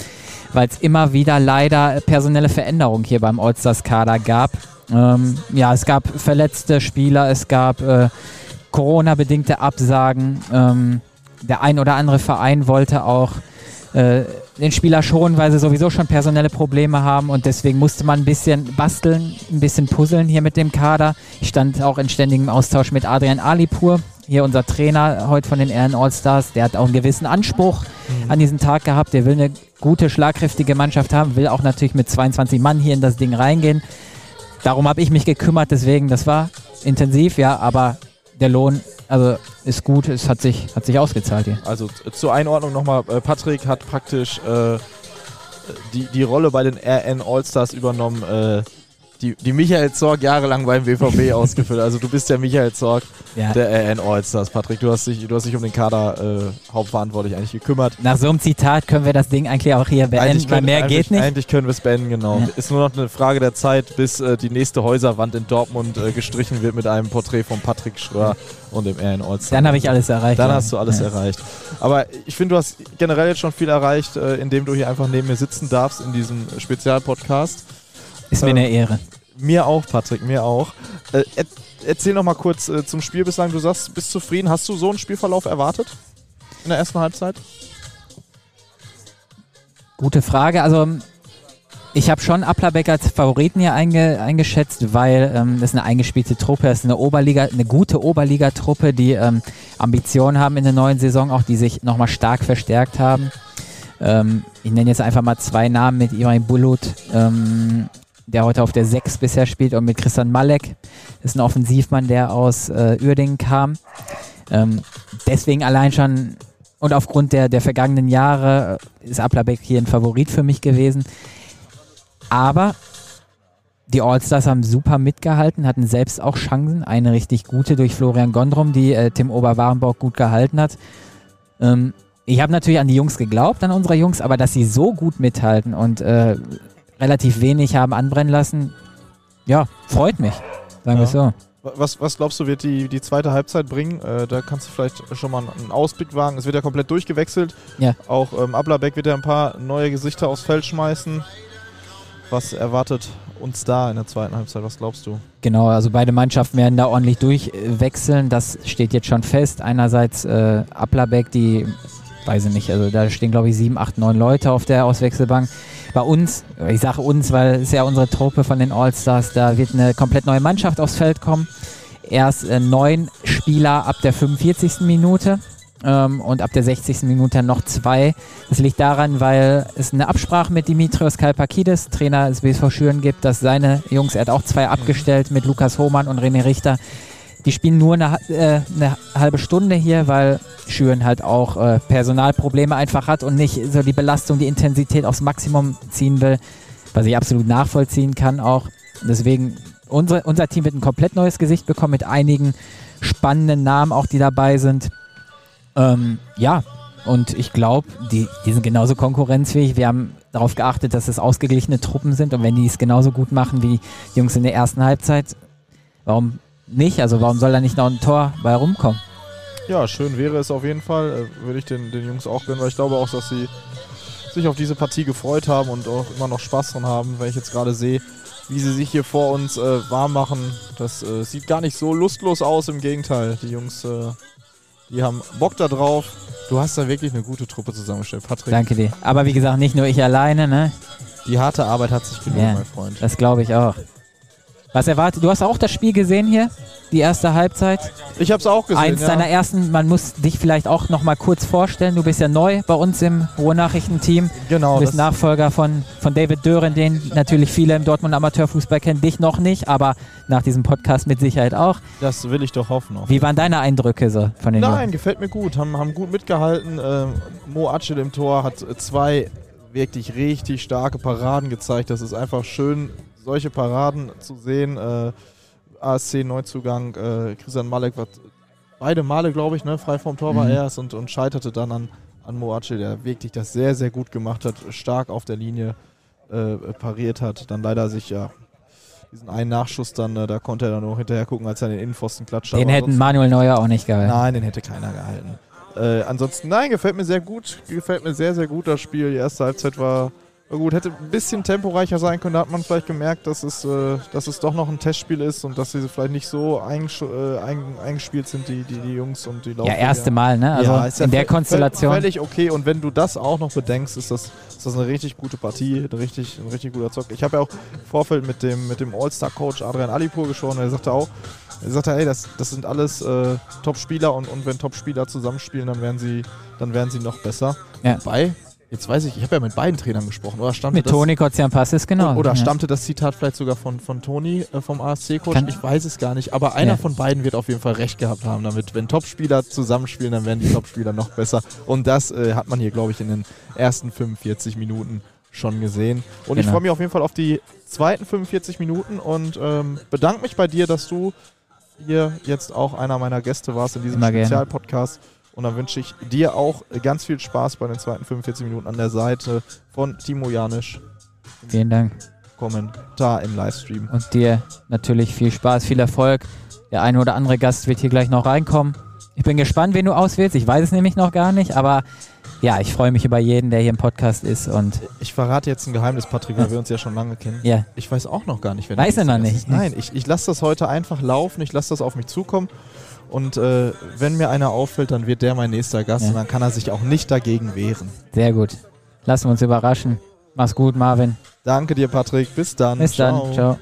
weil es immer wieder leider personelle Veränderungen hier beim Allstars-Kader gab. Ähm, ja, es gab verletzte Spieler, es gab äh, Corona-bedingte Absagen. Ähm, der ein oder andere Verein wollte auch äh, den Spieler schonen, weil sie sowieso schon personelle Probleme haben und deswegen musste man ein bisschen basteln, ein bisschen puzzeln hier mit dem Kader. Ich stand auch in ständigem Austausch mit Adrian Alipur, hier unser Trainer heute von den Ehren All-Stars. Der hat auch einen gewissen Anspruch mhm. an diesen Tag gehabt. Der will eine gute, schlagkräftige Mannschaft haben, will auch natürlich mit 22 Mann hier in das Ding reingehen. Darum habe ich mich gekümmert, deswegen, das war intensiv, ja, aber der Lohn also ist gut, es hat sich, hat sich ausgezahlt hier. Also zur Einordnung nochmal, äh, Patrick hat praktisch äh, die, die Rolle bei den RN Allstars übernommen, äh, die, die Michael Zorg jahrelang beim WVB ausgefüllt. Also du bist der Michael Zorg ja. der RN Allstars, Patrick. Du hast dich, du hast dich um den Kader äh, hauptverantwortlich eigentlich gekümmert. Nach so einem Zitat können wir das Ding eigentlich auch hier beenden, weil mehr geht nicht. Eigentlich können wir es beenden, genau. Ja. Ist nur noch eine Frage der Zeit, bis äh, die nächste Häuserwand in Dortmund äh, gestrichen wird mit einem Porträt von Patrick Schröer und dem RN Allstars. Dann habe ich alles erreicht. Dann ja. hast du alles erreicht. Aber ich finde, du hast generell jetzt schon viel erreicht, äh, indem du hier einfach neben mir sitzen darfst in diesem Spezialpodcast. Ist mir eine Ehre. Mir auch, Patrick, mir auch. Äh, er, erzähl noch mal kurz äh, zum Spiel bislang. Du sagst, bist zufrieden. Hast du so einen Spielverlauf erwartet in der ersten Halbzeit? Gute Frage. Also ich habe schon Applerbeck als Favoriten hier einge, eingeschätzt, weil ähm, das ist eine eingespielte Truppe, das ist eine Oberliga, eine gute Oberligatruppe, die ähm, Ambitionen haben in der neuen Saison, auch die sich nochmal stark verstärkt haben. Ähm, ich nenne jetzt einfach mal zwei Namen mit Ibrahim Bulut, ähm, der heute auf der 6 bisher spielt, und mit Christian Malek. Das ist ein Offensivmann, der aus äh, Uerdingen kam. Ähm, deswegen allein schon und aufgrund der, der vergangenen Jahre ist Applerbeck hier ein Favorit für mich gewesen. Aber die Allstars haben super mitgehalten, hatten selbst auch Chancen. Eine richtig gute durch Florian Gondrum, die äh, Tim Oberwarenborg gut gehalten hat. Ähm, ich habe natürlich an die Jungs geglaubt, an unsere Jungs, aber dass sie so gut mithalten und äh, relativ wenig haben anbrennen lassen, ja, freut mich, sagen wir ja. so. Was, was glaubst du, wird die, die zweite Halbzeit bringen? Äh, da kannst du vielleicht schon mal einen Ausblick wagen. Es wird ja komplett durchgewechselt. Ja. Auch ähm, Ablerbeck wird ja ein paar neue Gesichter aufs Feld schmeißen. Was erwartet uns da in der zweiten Halbzeit? Was glaubst du? Genau, also beide Mannschaften werden da ordentlich durchwechseln. Das steht jetzt schon fest. Einerseits äh, Ablerbeck, die, weiß ich nicht, also da stehen glaube ich sieben, acht, neun Leute auf der Auswechselbank bei uns, ich sage uns, weil es ja unsere Truppe von den All-Stars, da wird eine komplett neue Mannschaft aufs Feld kommen. Erst äh, neun Spieler ab der 45. Minute ähm, und ab der 60. Minute noch zwei. Das liegt daran, weil es eine Absprache mit Dimitrios Kalpakidis, Trainer des BSV Schüren, gibt, dass seine Jungs, er hat auch zwei abgestellt mit Lukas Hohmann und René Richter, die spielen nur eine, äh, eine halbe Stunde hier, weil Schüren halt auch äh, Personalprobleme einfach hat und nicht so die Belastung, die Intensität aufs Maximum ziehen will, was ich absolut nachvollziehen kann auch. Deswegen, unsere, unser Team wird ein komplett neues Gesicht bekommen mit einigen spannenden Namen auch, die dabei sind. Ähm, ja, und ich glaube, die, die sind genauso konkurrenzfähig. Wir haben darauf geachtet, dass es ausgeglichene Truppen sind und wenn die es genauso gut machen wie die Jungs in der ersten Halbzeit, warum nicht? Also warum soll da nicht noch ein Tor bei rumkommen? Ja, schön wäre es auf jeden Fall. Äh, würde ich den, den Jungs auch gönnen, weil ich glaube auch, dass sie sich auf diese Partie gefreut haben und auch immer noch Spaß dran haben, wenn ich jetzt gerade sehe, wie sie sich hier vor uns äh, warm machen. Das äh, sieht gar nicht so lustlos aus, im Gegenteil. Die Jungs, äh, die haben Bock da drauf. Du hast da wirklich eine gute Truppe zusammengestellt, Patrick. Danke dir. Aber wie gesagt, nicht nur ich alleine, ne? Die harte Arbeit hat sich gelohnt, ja, mein Freund. Das glaube ich auch. Was erwartet? Du hast auch das Spiel gesehen hier? Die erste Halbzeit? Ich habe es auch gesehen. Eins ja. deiner ersten, man muss dich vielleicht auch noch mal kurz vorstellen. Du bist ja neu bei uns im Ruhrnachrichtenteam. Genau. Du bist Nachfolger von, von David Dören, den natürlich viele im Dortmund Amateurfußball kennen. Dich noch nicht, aber nach diesem Podcast mit Sicherheit auch. Das will ich doch hoffen. Auch. Wie waren deine Eindrücke so von den Nein, Jungen? gefällt mir gut. Haben, haben gut mitgehalten. Ähm, Mo Atschel im Tor hat zwei wirklich richtig starke Paraden gezeigt. Das ist einfach schön solche Paraden zu sehen. Äh, ASC Neuzugang, äh, Christian Malek war beide Male, glaube ich, ne, frei vom Tor war mhm. er und, und scheiterte dann an, an Moace, der wirklich das sehr, sehr gut gemacht hat, stark auf der Linie. äh, pariert hat. Dann leider sich ja diesen einen Nachschuss dann, äh, da konnte er dann nur hinterher gucken, als er den Innenpfosten klatscht. Den hätten Manuel Neuer auch nicht gehalten. Nein, den hätte keiner gehalten. Äh, ansonsten, nein, gefällt mir sehr gut. Gefällt mir sehr, sehr gut das Spiel. Die erste Halbzeit war, gut. Hätte ein bisschen temporeicher sein können. Da hat man vielleicht gemerkt, dass es, äh, dass es doch noch ein Testspiel ist und dass sie vielleicht nicht so eingesch äh, ein, eingespielt sind, die, die, die Jungs und die Ja, Laufwege. erste Mal, ne? Also Ja, ist ja in der Konstellation. Völlig okay. Und wenn du das auch noch bedenkst, ist das, ist das eine richtig gute Partie, ein richtig, ein richtig guter Zock. Ich habe ja auch im Vorfeld mit dem, mit dem All-Star-Coach Adrian Alipur gesprochen. Er sagte auch, er sagte, hey, das, das sind alles äh, Top-Spieler und, und wenn Top-Spieler zusammenspielen, dann werden sie, dann werden sie noch besser. Ja. Wobei, jetzt weiß ich, ich habe ja mit beiden Trainern gesprochen. Oder stammte Mit das, Toni Kozian-Passis, genau. Oder ja. stammte das Zitat vielleicht sogar von, von Toni, äh, vom ASC-Coach? Ich weiß es gar nicht. Aber einer Ja. von beiden wird auf jeden Fall recht gehabt haben damit. Wenn Topspieler zusammenspielen, dann werden die Topspieler noch besser. Und das äh, hat man hier, glaube ich, in den ersten 45 Minuten schon gesehen. Und ich Genau. freue mich auf jeden Fall auf die zweiten 45 Minuten und ähm, bedanke mich bei dir, dass du hier jetzt auch einer meiner Gäste warst in diesem gerne. Und dann wünsche ich dir auch ganz viel Spaß bei den zweiten 45 Minuten an der Seite von Timo Janisch. Vielen Dank. Kommentar im Livestream. Und dir natürlich viel Spaß, viel Erfolg. Der eine oder andere Gast wird hier gleich noch reinkommen. Ich bin gespannt, wen du auswählst. Ich weiß es nämlich noch gar nicht, aber ja, ich freue mich über jeden, der hier im Podcast ist. Und Ich verrate jetzt ein Geheimnis, Patrick, weil wir uns ja schon lange kennen. ja, Ich weiß auch noch gar nicht, wer Weiß er noch nicht? Ist. Nein, ich, ich lasse das heute einfach laufen, ich lasse das auf mich zukommen. Und äh, wenn mir einer auffällt, dann wird der mein nächster Gast Ja. und dann kann er sich auch nicht dagegen wehren. sehr gut. Lassen wir uns überraschen. Mach's gut, Marvin. Danke dir, Patrick. Bis dann. Bis dann. Ciao.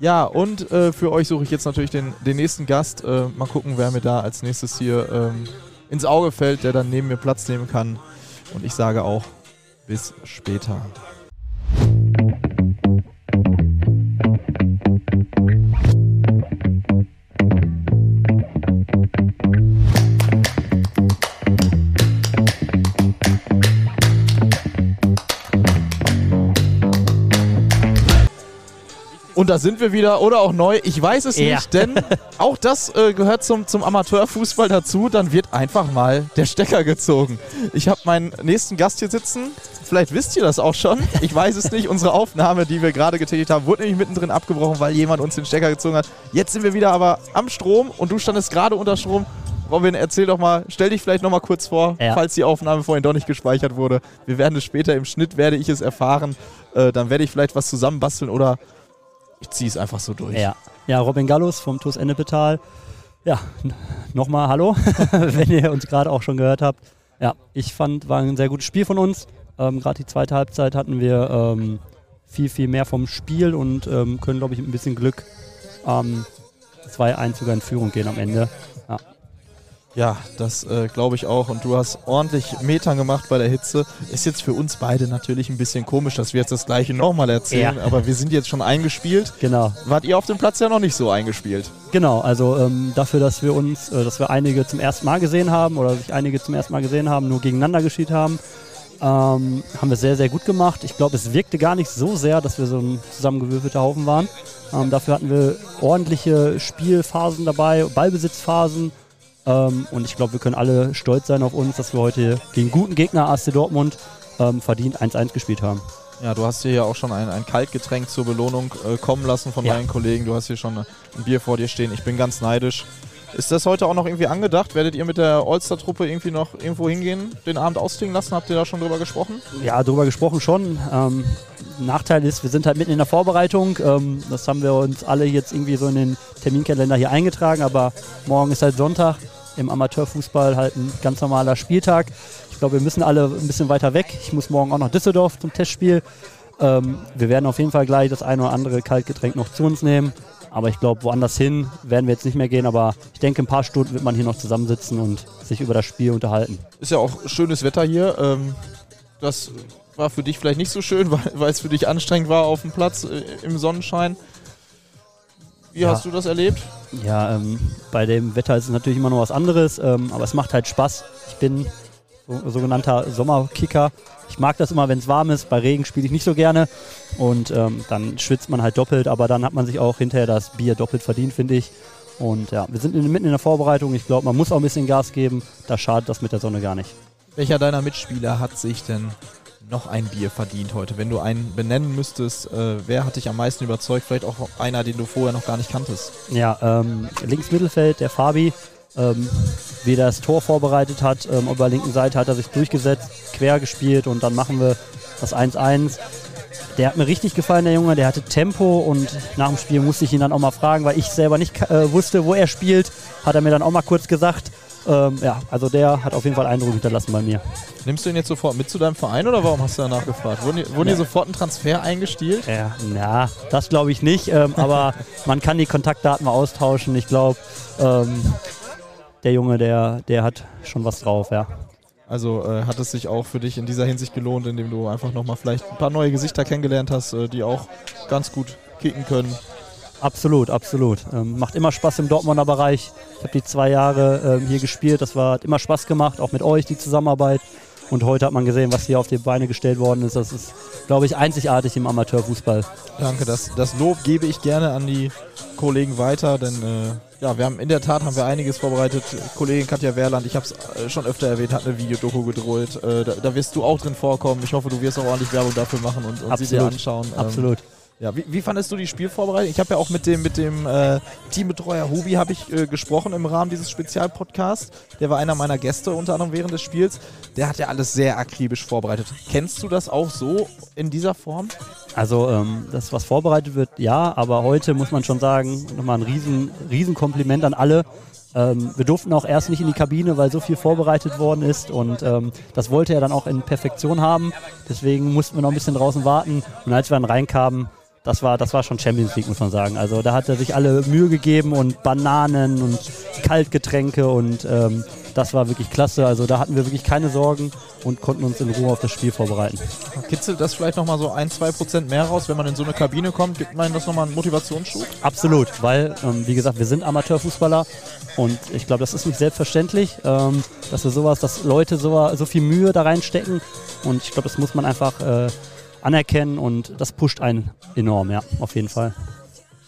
Ja, und äh, für euch suche ich jetzt natürlich den, den nächsten Gast. Äh, mal gucken, wer mir da als nächstes hier ähm, ins Auge fällt, der dann neben mir Platz nehmen kann. Und ich sage auch, bis später. Und da sind wir wieder oder auch neu. Ich weiß es Ja. nicht, denn auch das äh, gehört zum, zum Amateurfußball dazu. Dann wird einfach mal der Stecker gezogen. Ich habe meinen nächsten Gast hier sitzen. Vielleicht wisst ihr das auch schon. Ich weiß es nicht. Unsere Aufnahme, die wir gerade getätigt haben, wurde nämlich mittendrin abgebrochen, weil jemand uns den Stecker gezogen hat. Jetzt sind wir wieder aber am Strom und du standest gerade unter Strom. Robin, erzähl doch mal, stell dich vielleicht noch mal kurz vor, Ja. falls die Aufnahme vorhin doch nicht gespeichert wurde. Wir werden es später im Schnitt, werde ich es erfahren. Äh, dann werde ich vielleicht was zusammenbasteln oder ich ziehe es einfach so durch. Ja. ja, Robin Gallus vom TuS Ennepetal. Ja, nochmal Hallo, wenn ihr uns gerade auch schon gehört habt. Ja, ich fand, war ein sehr gutes Spiel von uns. Ähm, gerade die zweite Halbzeit hatten wir ähm, viel, viel mehr vom Spiel und ähm, können, glaube ich, mit ein bisschen Glück ähm, 2-1 sogar in Führung gehen am Ende. Ja, das äh, glaube ich auch. Und du hast ordentlich Metern gemacht bei der Hitze. Ist jetzt für uns beide natürlich ein bisschen komisch, dass wir jetzt das gleiche nochmal erzählen. Ja. Aber wir sind jetzt schon eingespielt. Genau. Wart ihr auf dem Platz ja noch nicht so eingespielt? Genau, also ähm, dafür, dass wir uns, äh, dass wir einige zum ersten Mal gesehen haben oder sich einige zum ersten Mal gesehen haben, nur gegeneinander gespielt haben, ähm, haben wir sehr, sehr gut gemacht. Ich glaube, es wirkte gar nicht so sehr, dass wir so ein zusammengewürfelter Haufen waren. Ähm, dafür hatten wir ordentliche Spielphasen dabei, Ballbesitzphasen. Ähm, und ich glaube, wir können alle stolz sein auf uns, dass wir heute gegen guten Gegner ASC Dortmund ähm, verdient 1-1 gespielt haben. Ja, du hast dir ja auch schon ein, ein Kaltgetränk zur Belohnung äh, kommen lassen von Ja. deinen Kollegen. Du hast hier schon ein Bier vor dir stehen. Ich bin ganz neidisch. Ist das heute auch noch irgendwie angedacht? Werdet ihr mit der All-Star-Truppe irgendwie noch irgendwo hingehen, den Abend ausklingen lassen? Habt ihr da schon drüber gesprochen? Ja, darüber gesprochen schon. Ähm, Nachteil ist, wir sind halt mitten in der Vorbereitung. Ähm, das haben wir uns alle jetzt irgendwie so in den Terminkalender hier eingetragen, aber morgen ist halt Sonntag. Im Amateurfußball halt ein ganz normaler Spieltag. Ich glaube, wir müssen alle ein bisschen weiter weg. Ich muss morgen auch nach Düsseldorf zum Testspiel. Ähm, wir werden auf jeden Fall gleich das eine oder andere Kaltgetränk noch zu uns nehmen. Aber ich glaube, woanders hin werden wir jetzt nicht mehr gehen. Aber ich denke, ein paar Stunden wird man hier noch zusammensitzen und sich über das Spiel unterhalten. Ist ja auch schönes Wetter hier. Ähm, das war für dich vielleicht nicht so schön, weil, es für dich anstrengend war auf dem Platz äh, im Sonnenschein. Wie Ja. hast du das erlebt? Ja, ähm, bei dem Wetter ist es natürlich immer noch was anderes, ähm, aber es macht halt Spaß. Ich bin so, sogenannter Sommerkicker. Ich mag das immer, wenn es warm ist. Bei Regen spiele ich nicht so gerne und ähm, dann schwitzt man halt doppelt, aber dann hat man sich auch hinterher das Bier doppelt verdient, finde ich. Und ja, wir sind in, mitten in der Vorbereitung. Ich glaube, man muss auch ein bisschen Gas geben. Da schadet das mit der Sonne gar nicht. Welcher deiner Mitspieler hat sich denn noch ein Bier verdient heute? Wenn du einen benennen müsstest, äh, wer hat dich am meisten überzeugt? Vielleicht auch einer, den du vorher noch gar nicht kanntest. Ja, ähm, links Mittelfeld, der Fabi, ähm, wie er das Tor vorbereitet hat. Ähm, auf der linken Seite hat er sich durchgesetzt, quer gespielt und dann machen wir das 1-1. Der hat mir richtig gefallen, der Junge. Der hatte Tempo und nach dem Spiel musste ich ihn dann auch mal fragen, weil ich selber nicht äh, wusste, wo er spielt. Hat er mir dann auch mal kurz gesagt. Ähm, ja, also der hat auf jeden Fall Eindruck hinterlassen bei mir. Nimmst du ihn jetzt sofort mit zu deinem Verein oder warum hast du danach gefragt? Wurden, wurden ja. dir sofort ein Transfer eingestielt? Ja, na, das glaube ich nicht. Ähm, aber man kann die Kontaktdaten mal austauschen. Ich glaube, ähm, der Junge, der, der hat schon was drauf, ja. Also äh, hat es sich auch für dich in dieser Hinsicht gelohnt, indem du einfach nochmal vielleicht ein paar neue Gesichter kennengelernt hast, äh, die auch ganz gut kicken können. Absolut, absolut. Ähm, macht immer Spaß im Dortmunder Bereich. Ich habe die zwei Jahre ähm, hier gespielt. Das war, hat immer Spaß gemacht, auch mit euch die Zusammenarbeit. Und heute hat man gesehen, was hier auf die Beine gestellt worden ist. Das ist, glaube ich, einzigartig im Amateurfußball. Danke, das, das Lob gebe ich gerne an die Kollegen weiter, denn äh, ja, wir haben in der Tat haben wir einiges vorbereitet. Kollegin Katja Wehrland, ich habe es äh, schon öfter erwähnt, hat eine Videodoku gedroht. Äh, da, da, wirst du auch drin vorkommen. Ich hoffe, du wirst auch ordentlich Werbung dafür machen und, und sie dir anschauen. Ähm, Absolut. Ja, wie, wie, fandest du die Spielvorbereitung? Ich habe ja auch mit dem, mit dem äh, Teambetreuer Hubi habe ich äh, gesprochen im Rahmen dieses Spezialpodcasts. Der war einer meiner Gäste unter anderem während des Spiels. Der hat ja alles sehr akribisch vorbereitet. Kennst du das auch so in dieser Form? Also ähm, das, was vorbereitet wird, ja, aber heute muss man schon sagen, nochmal ein riesen, riesen an alle. Ähm, wir durften auch erst nicht in die Kabine, weil so viel vorbereitet worden ist und ähm, das wollte er dann auch in Perfektion haben. Deswegen mussten wir noch ein bisschen draußen warten und als wir dann reinkamen, das war, das war schon Champions League, muss man sagen. Also da hat er sich alle Mühe gegeben und Bananen und Kaltgetränke und ähm, das war wirklich klasse. Also da hatten wir wirklich keine Sorgen und konnten uns in Ruhe auf das Spiel vorbereiten. Kitzelt das vielleicht nochmal so ein, zwei Prozent mehr raus, wenn man in so eine Kabine kommt? Gibt man das nochmal einen Motivationsschub? Absolut, weil, ähm, wie gesagt, wir sind Amateurfußballer und ich glaube, das ist nicht selbstverständlich, ähm, dass wir sowas, dass Leute so, so viel Mühe da reinstecken und ich glaube, das muss man einfach äh, anerkennen und das pusht einen enorm, ja, auf jeden Fall.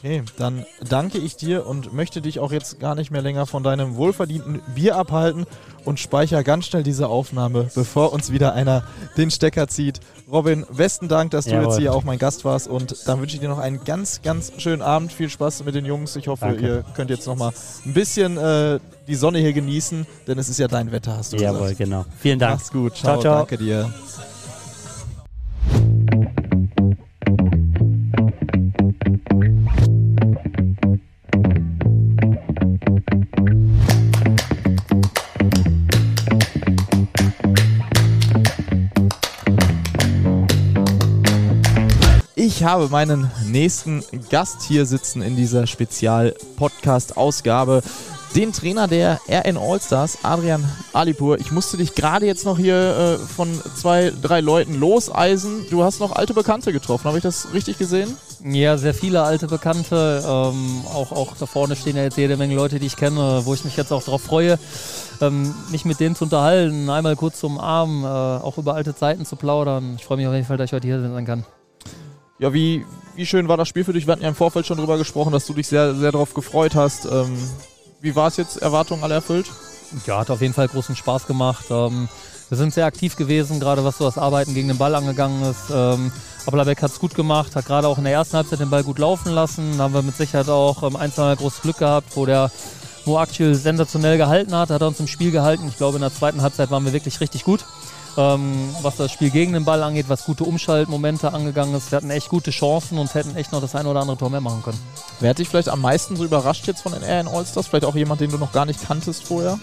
Okay, dann danke ich dir und möchte dich auch jetzt gar nicht mehr länger von deinem wohlverdienten Bier abhalten und speichere ganz schnell diese Aufnahme, bevor uns wieder einer den Stecker zieht. Robin, besten Dank, dass du Jawohl. jetzt hier auch mein Gast warst und dann wünsche ich dir noch einen ganz, ganz schönen Abend. Viel Spaß mit den Jungs. Ich hoffe, danke. ihr könnt jetzt noch mal ein bisschen äh, die Sonne hier genießen, denn es ist ja dein Wetter, hast du Jawohl, gesagt. Jawohl, genau. Vielen Dank. Mach's gut. Ciao, ciao, ciao. Danke dir. Ich habe meinen nächsten Gast hier sitzen in dieser Spezial-Podcast-Ausgabe. Den Trainer der RN Allstars, Adrian Alipur. Ich musste dich gerade jetzt noch hier äh, von zwei, drei Leuten loseisen. Du hast noch alte Bekannte getroffen. Habe ich das richtig gesehen? Ja, sehr viele alte Bekannte. Ähm, auch, auch da vorne stehen ja jetzt jede Menge Leute, die ich kenne, wo ich mich jetzt auch darauf freue, ähm, mich mit denen zu unterhalten, einmal kurz zum Arm, äh, auch über alte Zeiten zu plaudern. Ich freue mich auf jeden Fall, dass ich heute hier sein kann. Ja, wie, wie schön war das Spiel für dich? Wir hatten ja im Vorfeld schon drüber gesprochen, dass du dich sehr, sehr darauf gefreut hast. Ähm, wie war es jetzt? Erwartungen alle erfüllt? Ja, hat auf jeden Fall großen Spaß gemacht. Ähm, wir sind sehr aktiv gewesen, gerade was so das Arbeiten gegen den Ball angegangen ist. Applerbeck hat es gut gemacht, hat gerade auch in der ersten Halbzeit den Ball gut laufen lassen. Da haben wir mit Sicherheit auch ähm, ein, zwei Mal großes Glück gehabt, wo der Mo Aktuell sensationell gehalten hat, hat er uns im Spiel gehalten. Ich glaube, in der zweiten Halbzeit waren wir wirklich richtig gut ähm, was das Spiel gegen den Ball angeht, was gute Umschaltmomente angegangen ist. Wir hatten echt gute Chancen und hätten echt noch das ein oder andere Tor mehr machen können. Wer hat dich vielleicht am meisten so überrascht jetzt von den RN Allstars? Vielleicht auch jemand, den du noch gar nicht kanntest vorher?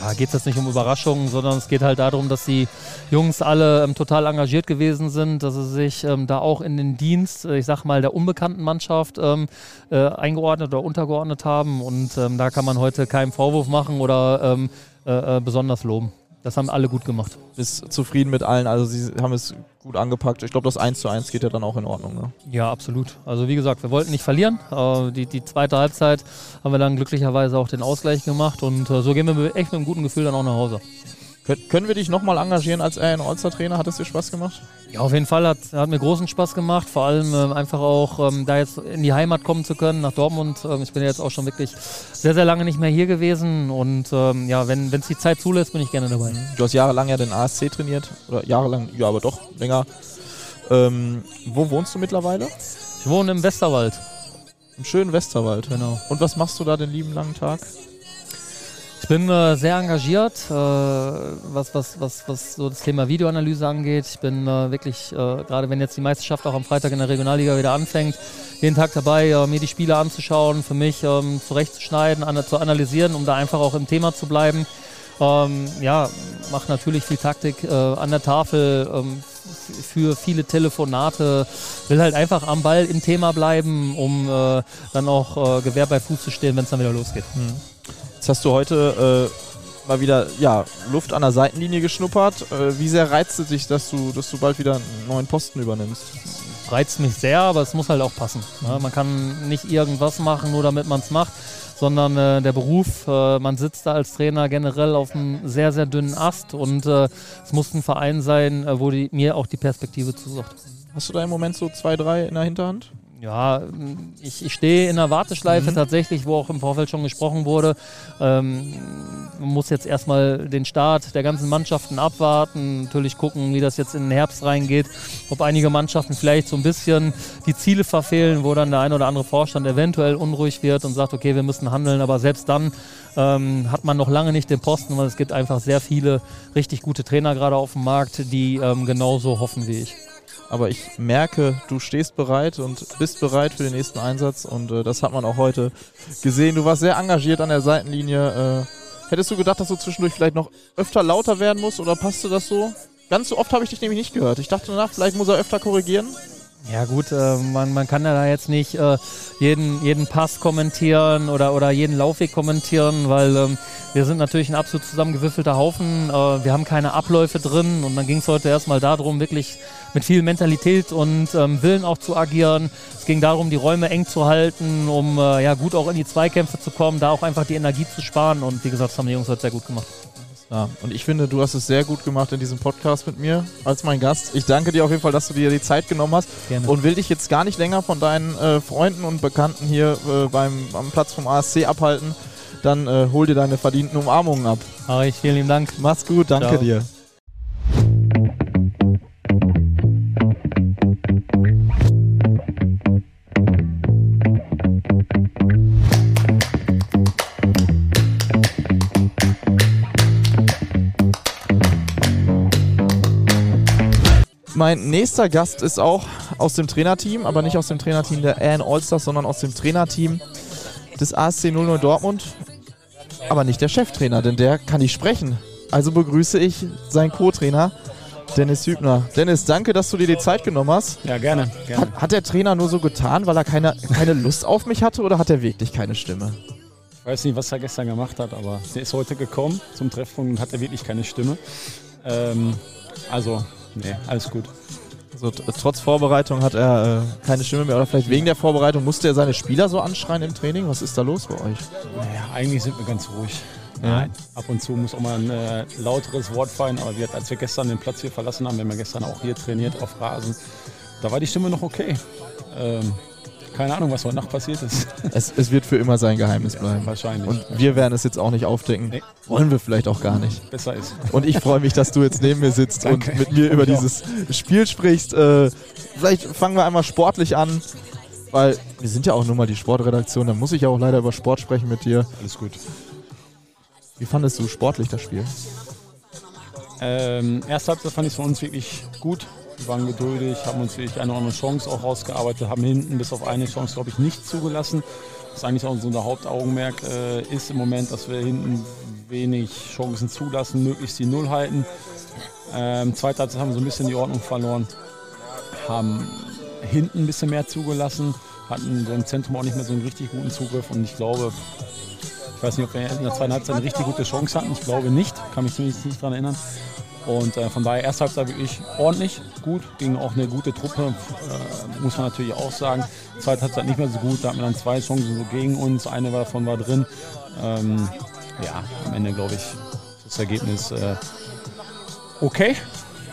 Ja, geht es jetzt nicht um Überraschungen, sondern es geht halt darum, dass die Jungs alle ähm, total engagiert gewesen sind, dass sie sich ähm, da auch in den Dienst, äh, ich sag mal, der unbekannten Mannschaft ähm, äh, eingeordnet oder untergeordnet haben. Und ähm, da kann man heute keinen Vorwurf machen oder ähm, äh, äh, besonders loben. Das haben alle gut gemacht. Bist zufrieden mit allen, also sie haben es gut angepackt. Ich glaube, das 1 zu 1 geht ja dann auch in Ordnung. Ne? Ja, absolut. Also wie gesagt, wir wollten nicht verlieren. Äh, die, die zweite Halbzeit haben wir dann glücklicherweise auch den Ausgleich gemacht und äh, so gehen wir echt mit einem guten Gefühl dann auch nach Hause. Kön können wir dich nochmal engagieren als RN All-Star-Trainer? Hat es dir Spaß gemacht? Ja, auf jeden Fall hat, hat mir großen Spaß gemacht. Vor allem ähm, einfach auch ähm, da jetzt in die Heimat kommen zu können, nach Dortmund. Ähm, ich bin ja jetzt auch schon wirklich sehr, sehr lange nicht mehr hier gewesen. Und ähm, ja, wenn es die Zeit zulässt, bin ich gerne dabei. Du hast jahrelang ja den ASC trainiert. Oder jahrelang, ja, aber doch länger. Ähm, wo wohnst du mittlerweile? Ich wohne im Westerwald. Im schönen Westerwald. Genau. Und was machst du da den lieben langen Tag? Bin äh, sehr engagiert, äh, was, was, was, was so das Thema Videoanalyse angeht. Ich bin äh, wirklich, äh, gerade wenn jetzt die Meisterschaft auch am Freitag in der Regionalliga wieder anfängt, jeden Tag dabei, äh, mir die Spiele anzuschauen, für mich ähm, zurechtzuschneiden, an, zu analysieren, um da einfach auch im Thema zu bleiben. Ähm, ja, mache natürlich viel Taktik äh, an der Tafel ähm, für viele Telefonate, will halt einfach am Ball im Thema bleiben, um dann auch Gewehr bei Fuß zu stehen, wenn es dann wieder losgeht. Hm. Jetzt hast du heute äh, mal wieder ja, Luft an der Seitenlinie geschnuppert. Äh, wie sehr reizt es dich, dass du, dass du bald wieder einen neuen Posten übernimmst? Reizt mich sehr, aber es muss halt auch passen. Ne? Man kann nicht irgendwas machen, nur damit man es macht, sondern äh, der Beruf, äh, man sitzt da als Trainer generell auf einem sehr, sehr dünnen Ast und äh, es muss ein Verein sein, äh, wo die, mir auch die Perspektive zusagt. Hast du da im Moment so zwei, drei in der Hinterhand? Ja, ich, ich stehe in der Warteschleife mhm. tatsächlich, wo auch im Vorfeld schon gesprochen wurde. Ähm, man muss jetzt erstmal den Start der ganzen Mannschaften abwarten, natürlich gucken, wie das jetzt in den Herbst reingeht, ob einige Mannschaften vielleicht so ein bisschen die Ziele verfehlen, wo dann der ein oder andere Vorstand eventuell unruhig wird und sagt, okay, wir müssen handeln, aber selbst dann ähm, hat man noch lange nicht den Posten, weil es gibt einfach sehr viele richtig gute Trainer gerade auf dem Markt, die ähm, genauso hoffen wie ich aber ich merke, du stehst bereit und bist bereit für den nächsten Einsatz und äh, das hat man auch heute gesehen. Du warst sehr engagiert an der Seitenlinie. Äh, hättest du gedacht, dass du zwischendurch vielleicht noch öfter lauter werden musst oder passte das so? Ganz so oft habe ich dich nämlich nicht gehört. Ich dachte, na, vielleicht muss er öfter korrigieren. Ja gut, äh, man, man kann ja da jetzt nicht äh, jeden, jeden Pass kommentieren oder, oder jeden Laufweg kommentieren, weil ähm, wir sind natürlich ein absolut zusammengewürfelter Haufen. Äh, wir haben keine Abläufe drin und dann ging es heute erstmal darum, wirklich mit viel Mentalität und ähm, Willen auch zu agieren. Es ging darum, die Räume eng zu halten, um äh, ja gut auch in die Zweikämpfe zu kommen, da auch einfach die Energie zu sparen und wie gesagt, das haben die Jungs heute sehr gut gemacht. Ja, und ich finde, du hast es sehr gut gemacht in diesem Podcast mit mir als mein Gast. Ich danke dir auf jeden Fall, dass du dir die Zeit genommen hast Gerne. und will dich jetzt gar nicht länger von deinen äh, Freunden und Bekannten hier äh, beim, am Platz vom ASC abhalten. Dann äh, hol dir deine verdienten Umarmungen ab. Aber ich vielen lieben Dank. Mach's gut, danke Ciao. dir. Mein nächster Gast ist auch aus dem Trainerteam, aber nicht aus dem Trainerteam der AN Allstars, sondern aus dem Trainerteam des ASC 00 Dortmund. Aber nicht der Cheftrainer, denn der kann nicht sprechen. Also begrüße ich seinen Co-Trainer, Dennis Hübner. Dennis, danke, dass du dir die Zeit genommen hast. Ja, gerne. gerne. Hat, hat, der Trainer nur so getan, weil er keine, keine Lust auf mich hatte oder hat er wirklich keine Stimme? Ich weiß nicht, was er gestern gemacht hat, aber er ist heute gekommen zum Treffpunkt und hat er wirklich keine Stimme. Ähm, also Nee, alles gut. Also trotz Vorbereitung hat er äh, keine Stimme mehr. Oder vielleicht wegen der Vorbereitung musste er seine Spieler so anschreien im Training? Was ist da los bei euch? Naja, eigentlich sind wir ganz ruhig. Ja. Ab und zu muss auch mal ein äh, lauteres Wort fallen. Aber wir, als wir gestern den Platz hier verlassen haben, wir haben ja gestern auch hier trainiert auf Rasen, da war die Stimme noch okay. Ähm, keine Ahnung, was heute Nacht passiert ist. Es, es wird für immer sein Geheimnis bleiben. Ja, wahrscheinlich. Und wir werden es jetzt auch nicht aufdecken. Nee. Wollen wir vielleicht auch gar nicht. Besser ist. Und ich freue mich, dass du jetzt neben mir sitzt Danke. und mit mir über dieses Spiel sprichst. Äh, vielleicht fangen wir einmal sportlich an, weil wir sind ja auch nur mal die Sportredaktion. Da muss ich ja auch leider über Sport sprechen mit dir. Alles gut. Wie fandest du sportlich das Spiel? Ähm, erste Halbzeit fand ich es für uns wirklich gut. Waren geduldig, haben uns wirklich eine andere Chance auch rausgearbeitet, haben hinten bis auf eine Chance, glaube ich, nicht zugelassen. Was eigentlich auch unser Hauptaugenmerk äh, ist im Moment, dass wir hinten wenig Chancen zulassen, möglichst die Null halten. Ähm, zweite Halbzeit haben wir so ein bisschen die Ordnung verloren, haben hinten ein bisschen mehr zugelassen, hatten so im Zentrum auch nicht mehr so einen richtig guten Zugriff und ich glaube, ich weiß nicht, ob wir in der zweiten Halbzeit eine richtig gute Chance hatten, ich glaube nicht, kann mich zumindest nicht daran erinnern. Und äh, von daher erste Halbzeit wirklich ordentlich, gut, ging auch eine gute Truppe, äh, muss man natürlich auch sagen. Zweite Halbzeit nicht mehr so gut, da hatten wir dann zwei Chancen so gegen uns, eine davon war drin. Ähm, ja, am Ende glaube ich, das Ergebnis äh, okay.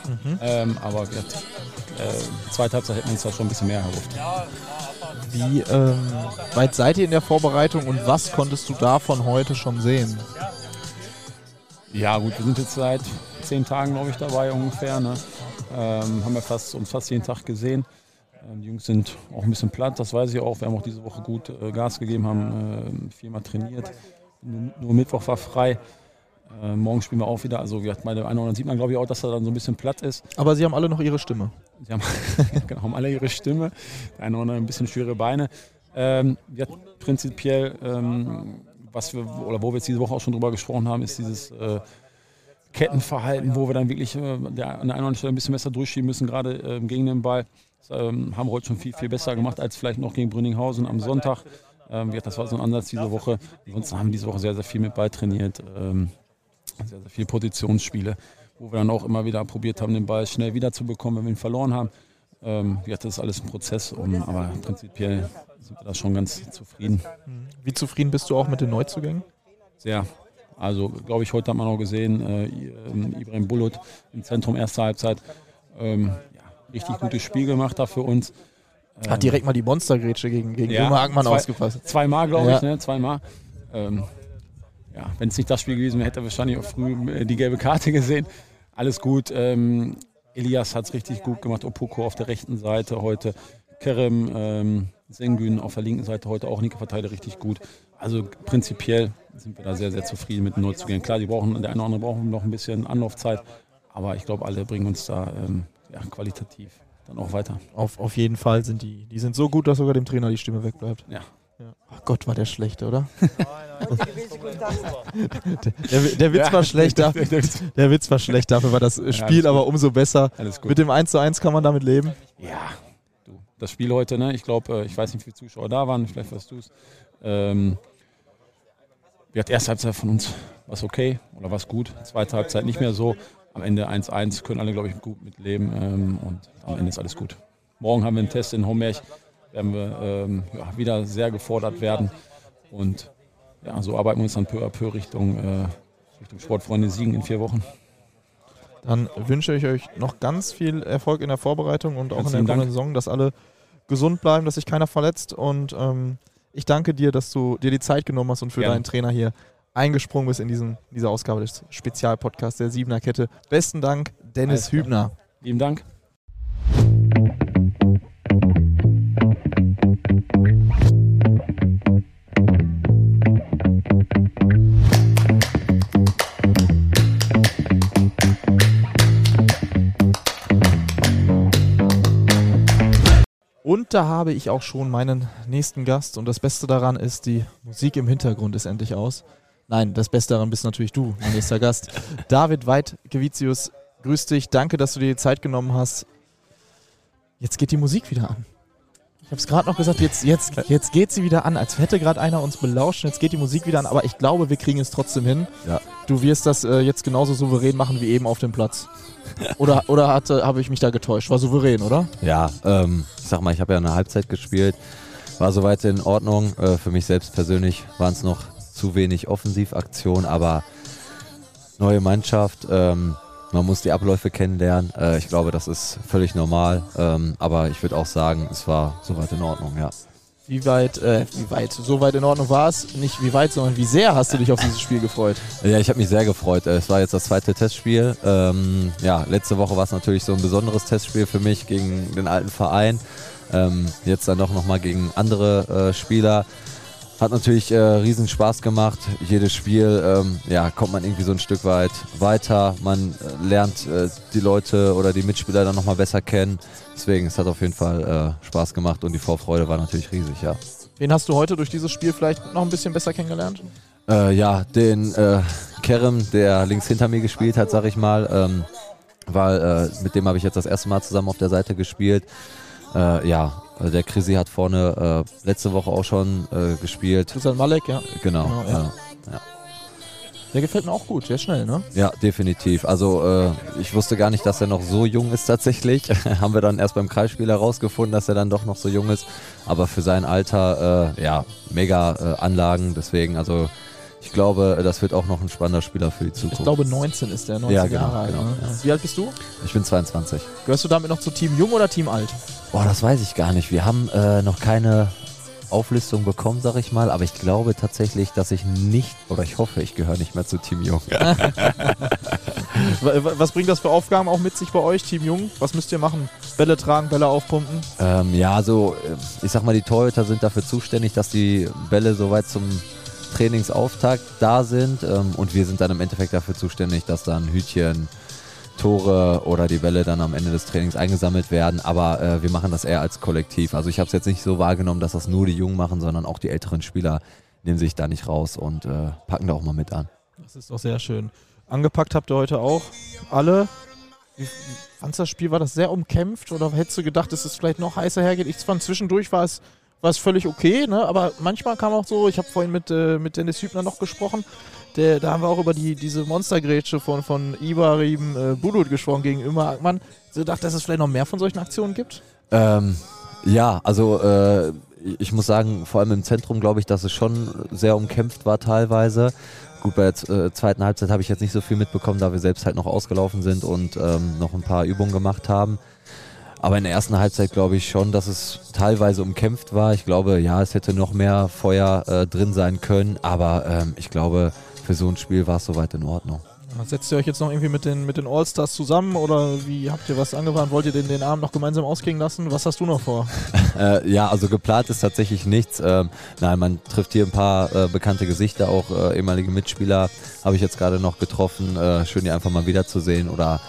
Mhm. Ähm, aber äh, zweite Halbzeit hätten wir uns da schon ein bisschen mehr erhofft. Wie ähm, weit seid ihr in der Vorbereitung und was konntest du davon heute schon sehen? Ja gut, wir sind jetzt seit zehn Tagen, glaube ich, dabei ungefähr. Ne? Ähm, haben wir fast, uns fast jeden Tag gesehen. Ähm, die Jungs sind auch ein bisschen platt, das weiß ich auch. Wir haben auch diese Woche gut äh, Gas gegeben, haben äh, viermal trainiert. Nur, nur Mittwoch war frei. Äh, morgen spielen wir auch wieder. Also wie bei dem einen oder anderen sieht man, glaube ich, auch, dass er dann so ein bisschen platt ist. Aber sie haben alle noch ihre Stimme. Sie haben, genau, haben alle ihre Stimme. Der eine oder andere ein bisschen schwere Beine. Ähm, wir hatten prinzipiell, ähm, was wir, oder wo wir jetzt diese Woche auch schon drüber gesprochen haben, ist dieses äh, Kettenverhalten, wo wir dann wirklich äh, an der einen oder anderen Stelle ein bisschen besser durchschieben müssen, gerade ähm, gegen den Ball. Das ähm, haben wir heute schon viel, viel besser gemacht als vielleicht noch gegen Brünninghausen am Sonntag. Ähm, das war so ein Ansatz diese Woche. Ansonsten haben wir diese Woche sehr, sehr viel mit Ball trainiert. Ähm, sehr, sehr viele Positionsspiele, wo wir dann auch immer wieder probiert haben, den Ball schnell wiederzubekommen, wenn wir ihn verloren haben. Ähm, ja, das ist alles ein Prozess, um, aber prinzipiell sind wir da schon ganz zufrieden. Wie zufrieden bist du auch mit den Neuzugängen? Sehr. Also, glaube ich, heute hat man auch gesehen, äh, Ibrahim Bulut im Zentrum erster Halbzeit. Ähm, ja, richtig gutes Spiel gemacht da für uns. Hat direkt mal die Monstergrätsche gegen, gegen Ja, Juma Agmann zwei- ausgepasst. Zweimal, glaube ich, Ja. ne? Zweimal. Ähm, ja, wenn es nicht das Spiel gewesen wäre, hätte er wahrscheinlich auch früh äh, die gelbe Karte gesehen. Alles gut. Ähm, Elias hat es richtig gut gemacht. Opoko auf der rechten Seite heute. Kerem, ähm, Sengün auf der linken Seite heute auch Nicke verteilt richtig gut. Also prinzipiell sind wir da sehr, sehr zufrieden mit den Neuzugängen. Klar, die brauchen, der eine oder andere braucht noch ein bisschen Anlaufzeit, aber ich glaube, alle bringen uns da ähm, ja, qualitativ dann auch weiter. Auf, auf jeden Fall sind die, die sind so gut, dass sogar dem Trainer die Stimme wegbleibt. Ja. ja. Ach Gott, war der schlecht, oder? der, der Witz Ja. war schlecht, da, Der Witz- der Witz war schlecht, dafür war das Spiel aber umso besser. Alles gut. Mit dem 1 zu 1 kann man damit leben. Ja, du, das Spiel heute, ne? ich glaube, ich weiß nicht, wie viele Zuschauer da waren, vielleicht weißt du es. Ähm, wir hatten erste Halbzeit von uns was okay oder was gut, zweite Halbzeit nicht mehr so. Am Ende 1-1 können alle, glaube ich, gut mitleben ähm, und am Ende ist alles gut. Morgen haben wir einen Test in Homberg, werden wir ähm, ja, wieder sehr gefordert werden und ja, so arbeiten wir uns dann peu à peu Richtung, äh, Richtung Sportfreunde Siegen in vier Wochen. Dann wünsche ich euch noch ganz viel Erfolg in der Vorbereitung und auch Ganz in der kommenden Saison, dass alle gesund bleiben, dass sich keiner verletzt. Und ähm, ich danke dir, dass du dir die Zeit genommen hast und für Gerne. deinen Trainer hier eingesprungen bist in diesen, dieser Ausgabe des Spezialpodcasts der Siebener Kette. Besten Dank, Dennis Alles. Hübner. Lieben Dank. Und da habe ich auch schon meinen nächsten Gast. Und das Beste daran ist, die Musik im Hintergrund ist endlich aus. Nein, das Beste daran bist natürlich du, mein nächster Gast. David Weid-Gevitius, grüß dich. Danke, dass du dir die Zeit genommen hast. Jetzt geht die Musik wieder an. Ich habe es gerade noch gesagt, jetzt, jetzt, jetzt geht sie wieder an, als hätte gerade einer uns belauscht. Jetzt geht die Musik wieder an, aber ich glaube, wir kriegen es trotzdem hin. Ja. Du wirst das äh, jetzt genauso souverän machen wie eben auf dem Platz. Oder, oder hatte- habe ich mich da getäuscht? War souverän, oder? Ja, ähm, ich sag mal, ich habe ja eine Halbzeit gespielt, war soweit in Ordnung. Äh, für mich selbst persönlich waren es noch zu wenig Offensivaktionen, aber neue Mannschaft, ähm, man muss die Abläufe kennenlernen. Äh, ich glaube, das ist völlig normal, ähm, aber ich würde auch sagen, es war soweit in Ordnung, ja. Wie weit, äh, wie weit, so weit in Ordnung war es? Nicht wie weit, sondern wie sehr hast du dich auf dieses Spiel gefreut? Ja, ich habe mich sehr gefreut. Äh, Es war jetzt das zweite Testspiel. Ähm, ja, letzte Woche war es natürlich so ein besonderes Testspiel für mich gegen den alten Verein. Ähm, jetzt dann doch nochmal gegen andere äh, Spieler. Hat natürlich äh, riesen Spaß gemacht. Jedes Spiel, ähm, ja, kommt man irgendwie so ein Stück weit weiter. Man äh, lernt äh, die Leute oder die Mitspieler dann nochmal besser kennen. Deswegen, es hat auf jeden Fall äh, Spaß gemacht und die Vorfreude war natürlich riesig, ja. Wen hast du heute durch dieses Spiel vielleicht noch ein bisschen besser kennengelernt? Äh, ja, den äh, Kerem, der links hinter mir gespielt hat, sag ich mal, ähm, weil mit dem habe ich jetzt das erste Mal zusammen auf der Seite gespielt. Äh, ja, also der Chrissy hat vorne äh, letzte Woche auch schon äh, gespielt. Tristan Malek, ja. Genau. Genau, ja. ja. Ja. Der gefällt mir auch gut, der ist schnell, ne? Ja, definitiv. Also äh, ich wusste gar nicht, dass er noch so jung ist tatsächlich. Haben wir dann erst beim Kreisspiel herausgefunden, dass er dann doch noch so jung ist. Aber für sein Alter, äh, ja, mega äh, Anlagen. Deswegen, also ich glaube, das wird auch noch ein spannender Spieler für die Zukunft. Ich glaube 19 ist der, 19 Ja, genau, Jahre alt. genau, ne? ja. Wie alt bist du? Ich bin 22. Gehörst du damit noch zu Team Jung oder Team Alt? Boah, das weiß ich gar nicht. Wir haben äh, noch keine Auflistung bekommen, sag ich mal, aber ich glaube tatsächlich, dass ich nicht, oder ich hoffe, ich gehöre nicht mehr zu Team Jung. Wa- wa- Was bringt das für Aufgaben auch mit sich bei euch, Team Jung? Was müsst ihr machen? Bälle tragen, Bälle aufpumpen? ähm, ja, so, äh, ich sag mal, die Torhüter sind dafür zuständig, dass die Bälle soweit zum Trainingsauftakt da sind ähm, und wir sind dann im Endeffekt dafür zuständig, dass dann Hütchen, Tore oder die Bälle dann am Ende des Trainings eingesammelt werden, aber äh, wir machen das eher als Kollektiv. Also ich habe es jetzt nicht so wahrgenommen, dass das nur die Jungen machen, sondern auch die älteren Spieler nehmen sich da nicht raus und äh, packen da auch mal mit an. Das ist doch sehr schön. Angepackt habt ihr heute auch alle. Wie, fandst das Spiel? War das sehr umkämpft oder hättest du gedacht, dass es vielleicht noch heißer hergeht? Ich fand zwischendurch war es, war es völlig okay, ne? aber manchmal kam auch so, ich habe vorhin mit, äh, mit Dennis Hübner noch gesprochen, der, da haben wir auch über die, diese Monstergrätsche von, von Ibrahim äh, Bulut gesprochen gegen Ömer Ackmann. So gedacht, dass es vielleicht noch mehr von solchen Aktionen gibt? Ähm, ja, also äh, ich muss sagen, vor allem im Zentrum glaube ich, dass es schon sehr umkämpft war teilweise. Gut, bei der äh, zweiten Halbzeit habe ich jetzt nicht so viel mitbekommen, da wir selbst halt noch ausgelaufen sind und ähm, noch ein paar Übungen gemacht haben. Aber in der ersten Halbzeit glaube ich schon, dass es teilweise umkämpft war. Ich glaube, ja, es hätte noch mehr Feuer äh, drin sein können, aber ähm, ich glaube, für so ein Spiel war es soweit in Ordnung. Setzt ihr euch jetzt noch irgendwie mit den, mit den All-Stars zusammen oder wie habt ihr was angewandt? Wollt ihr den, den Abend noch gemeinsam ausklingen lassen? Was hast du noch vor? Äh, ja, also geplant ist tatsächlich nichts. Ähm, nein, man trifft hier ein paar äh, bekannte Gesichter, auch äh, ehemalige Mitspieler habe ich jetzt gerade noch getroffen. Äh, schön, die einfach mal wiederzusehen oder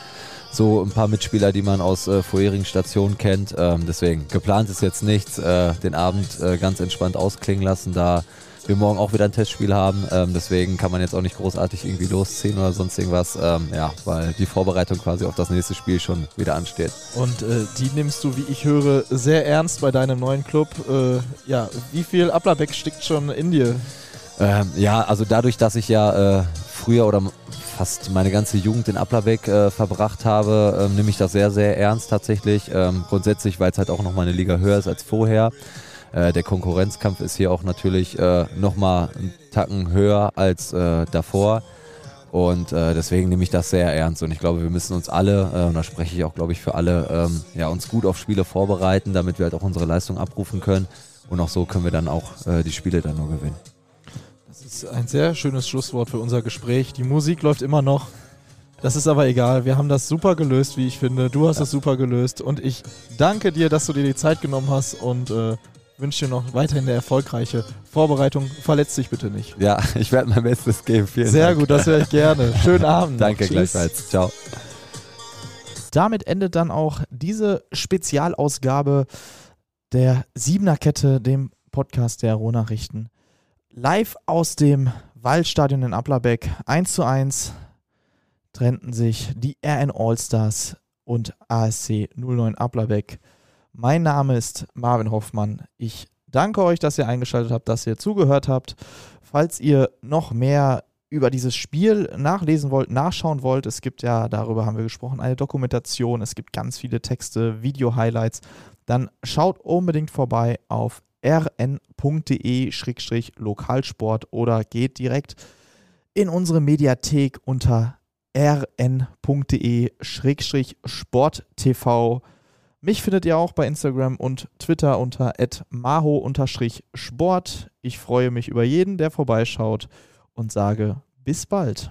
so ein paar Mitspieler, die man aus äh, vorherigen Stationen kennt. Ähm, deswegen, geplant ist jetzt nichts. Äh, den Abend äh, ganz entspannt ausklingen lassen, da wir morgen auch wieder ein Testspiel haben. Ähm, deswegen kann man jetzt auch nicht großartig irgendwie losziehen oder sonst irgendwas. Ähm, ja, weil die Vorbereitung quasi auf das nächste Spiel schon wieder ansteht. Und äh, die nimmst du, wie ich höre, sehr ernst bei deinem neuen Club. Äh, ja, wie viel Ablerbeck steckt schon in dir? Ähm, ja, also dadurch, dass ich ja äh, früher oder fast meine ganze Jugend in Applerbeck äh, verbracht habe, ähm, nehme ich das sehr, sehr ernst tatsächlich. Ähm, grundsätzlich, weil es halt auch nochmal eine Liga höher ist als vorher. Äh, der Konkurrenzkampf ist hier auch natürlich äh, nochmal einen Tacken höher als äh, davor. Und äh, deswegen nehme ich das sehr ernst. Und ich glaube, wir müssen uns alle, äh, und da spreche ich auch, glaube ich, für alle, ähm, ja, uns gut auf Spiele vorbereiten, damit wir halt auch unsere Leistung abrufen können. Und auch so können wir dann auch äh, die Spiele dann nur gewinnen. Das ist ein sehr schönes Schlusswort für unser Gespräch. Die Musik läuft immer noch. Das ist aber egal. Wir haben das super gelöst, wie ich finde. Du hast es super gelöst. Und ich danke dir, dass du dir die Zeit genommen hast und äh, wünsche dir noch weiterhin eine erfolgreiche Vorbereitung. Verletz dich bitte nicht. Ja, ich werde mein Bestes geben. Vielen Sehr Dank. gut, das höre ich gerne. Schönen Abend. Danke Tschüss. gleichfalls. Ciao. Damit endet dann auch diese Spezialausgabe der Siebener Kette, dem Podcast der Rohnachrichten. Live aus dem Waldstadion in Applerbeck. 1 zu 1 trennten sich die RN Allstars und ASC 09 Applerbeck. Mein Name ist Marvin Hoffmann. Ich danke euch, dass ihr eingeschaltet habt, dass ihr zugehört habt. Falls ihr noch mehr über dieses Spiel nachlesen wollt, nachschauen wollt, es gibt ja, darüber haben wir gesprochen, eine Dokumentation, es gibt ganz viele Texte, Video-Highlights, dann schaut unbedingt vorbei auf rn.de-lokalsport oder geht direkt in unsere Mediathek unter rn.de-sporttv. Mich findet ihr auch bei Instagram und Twitter unter maho-sport. Ich freue mich über jeden, der vorbeischaut und sage bis bald.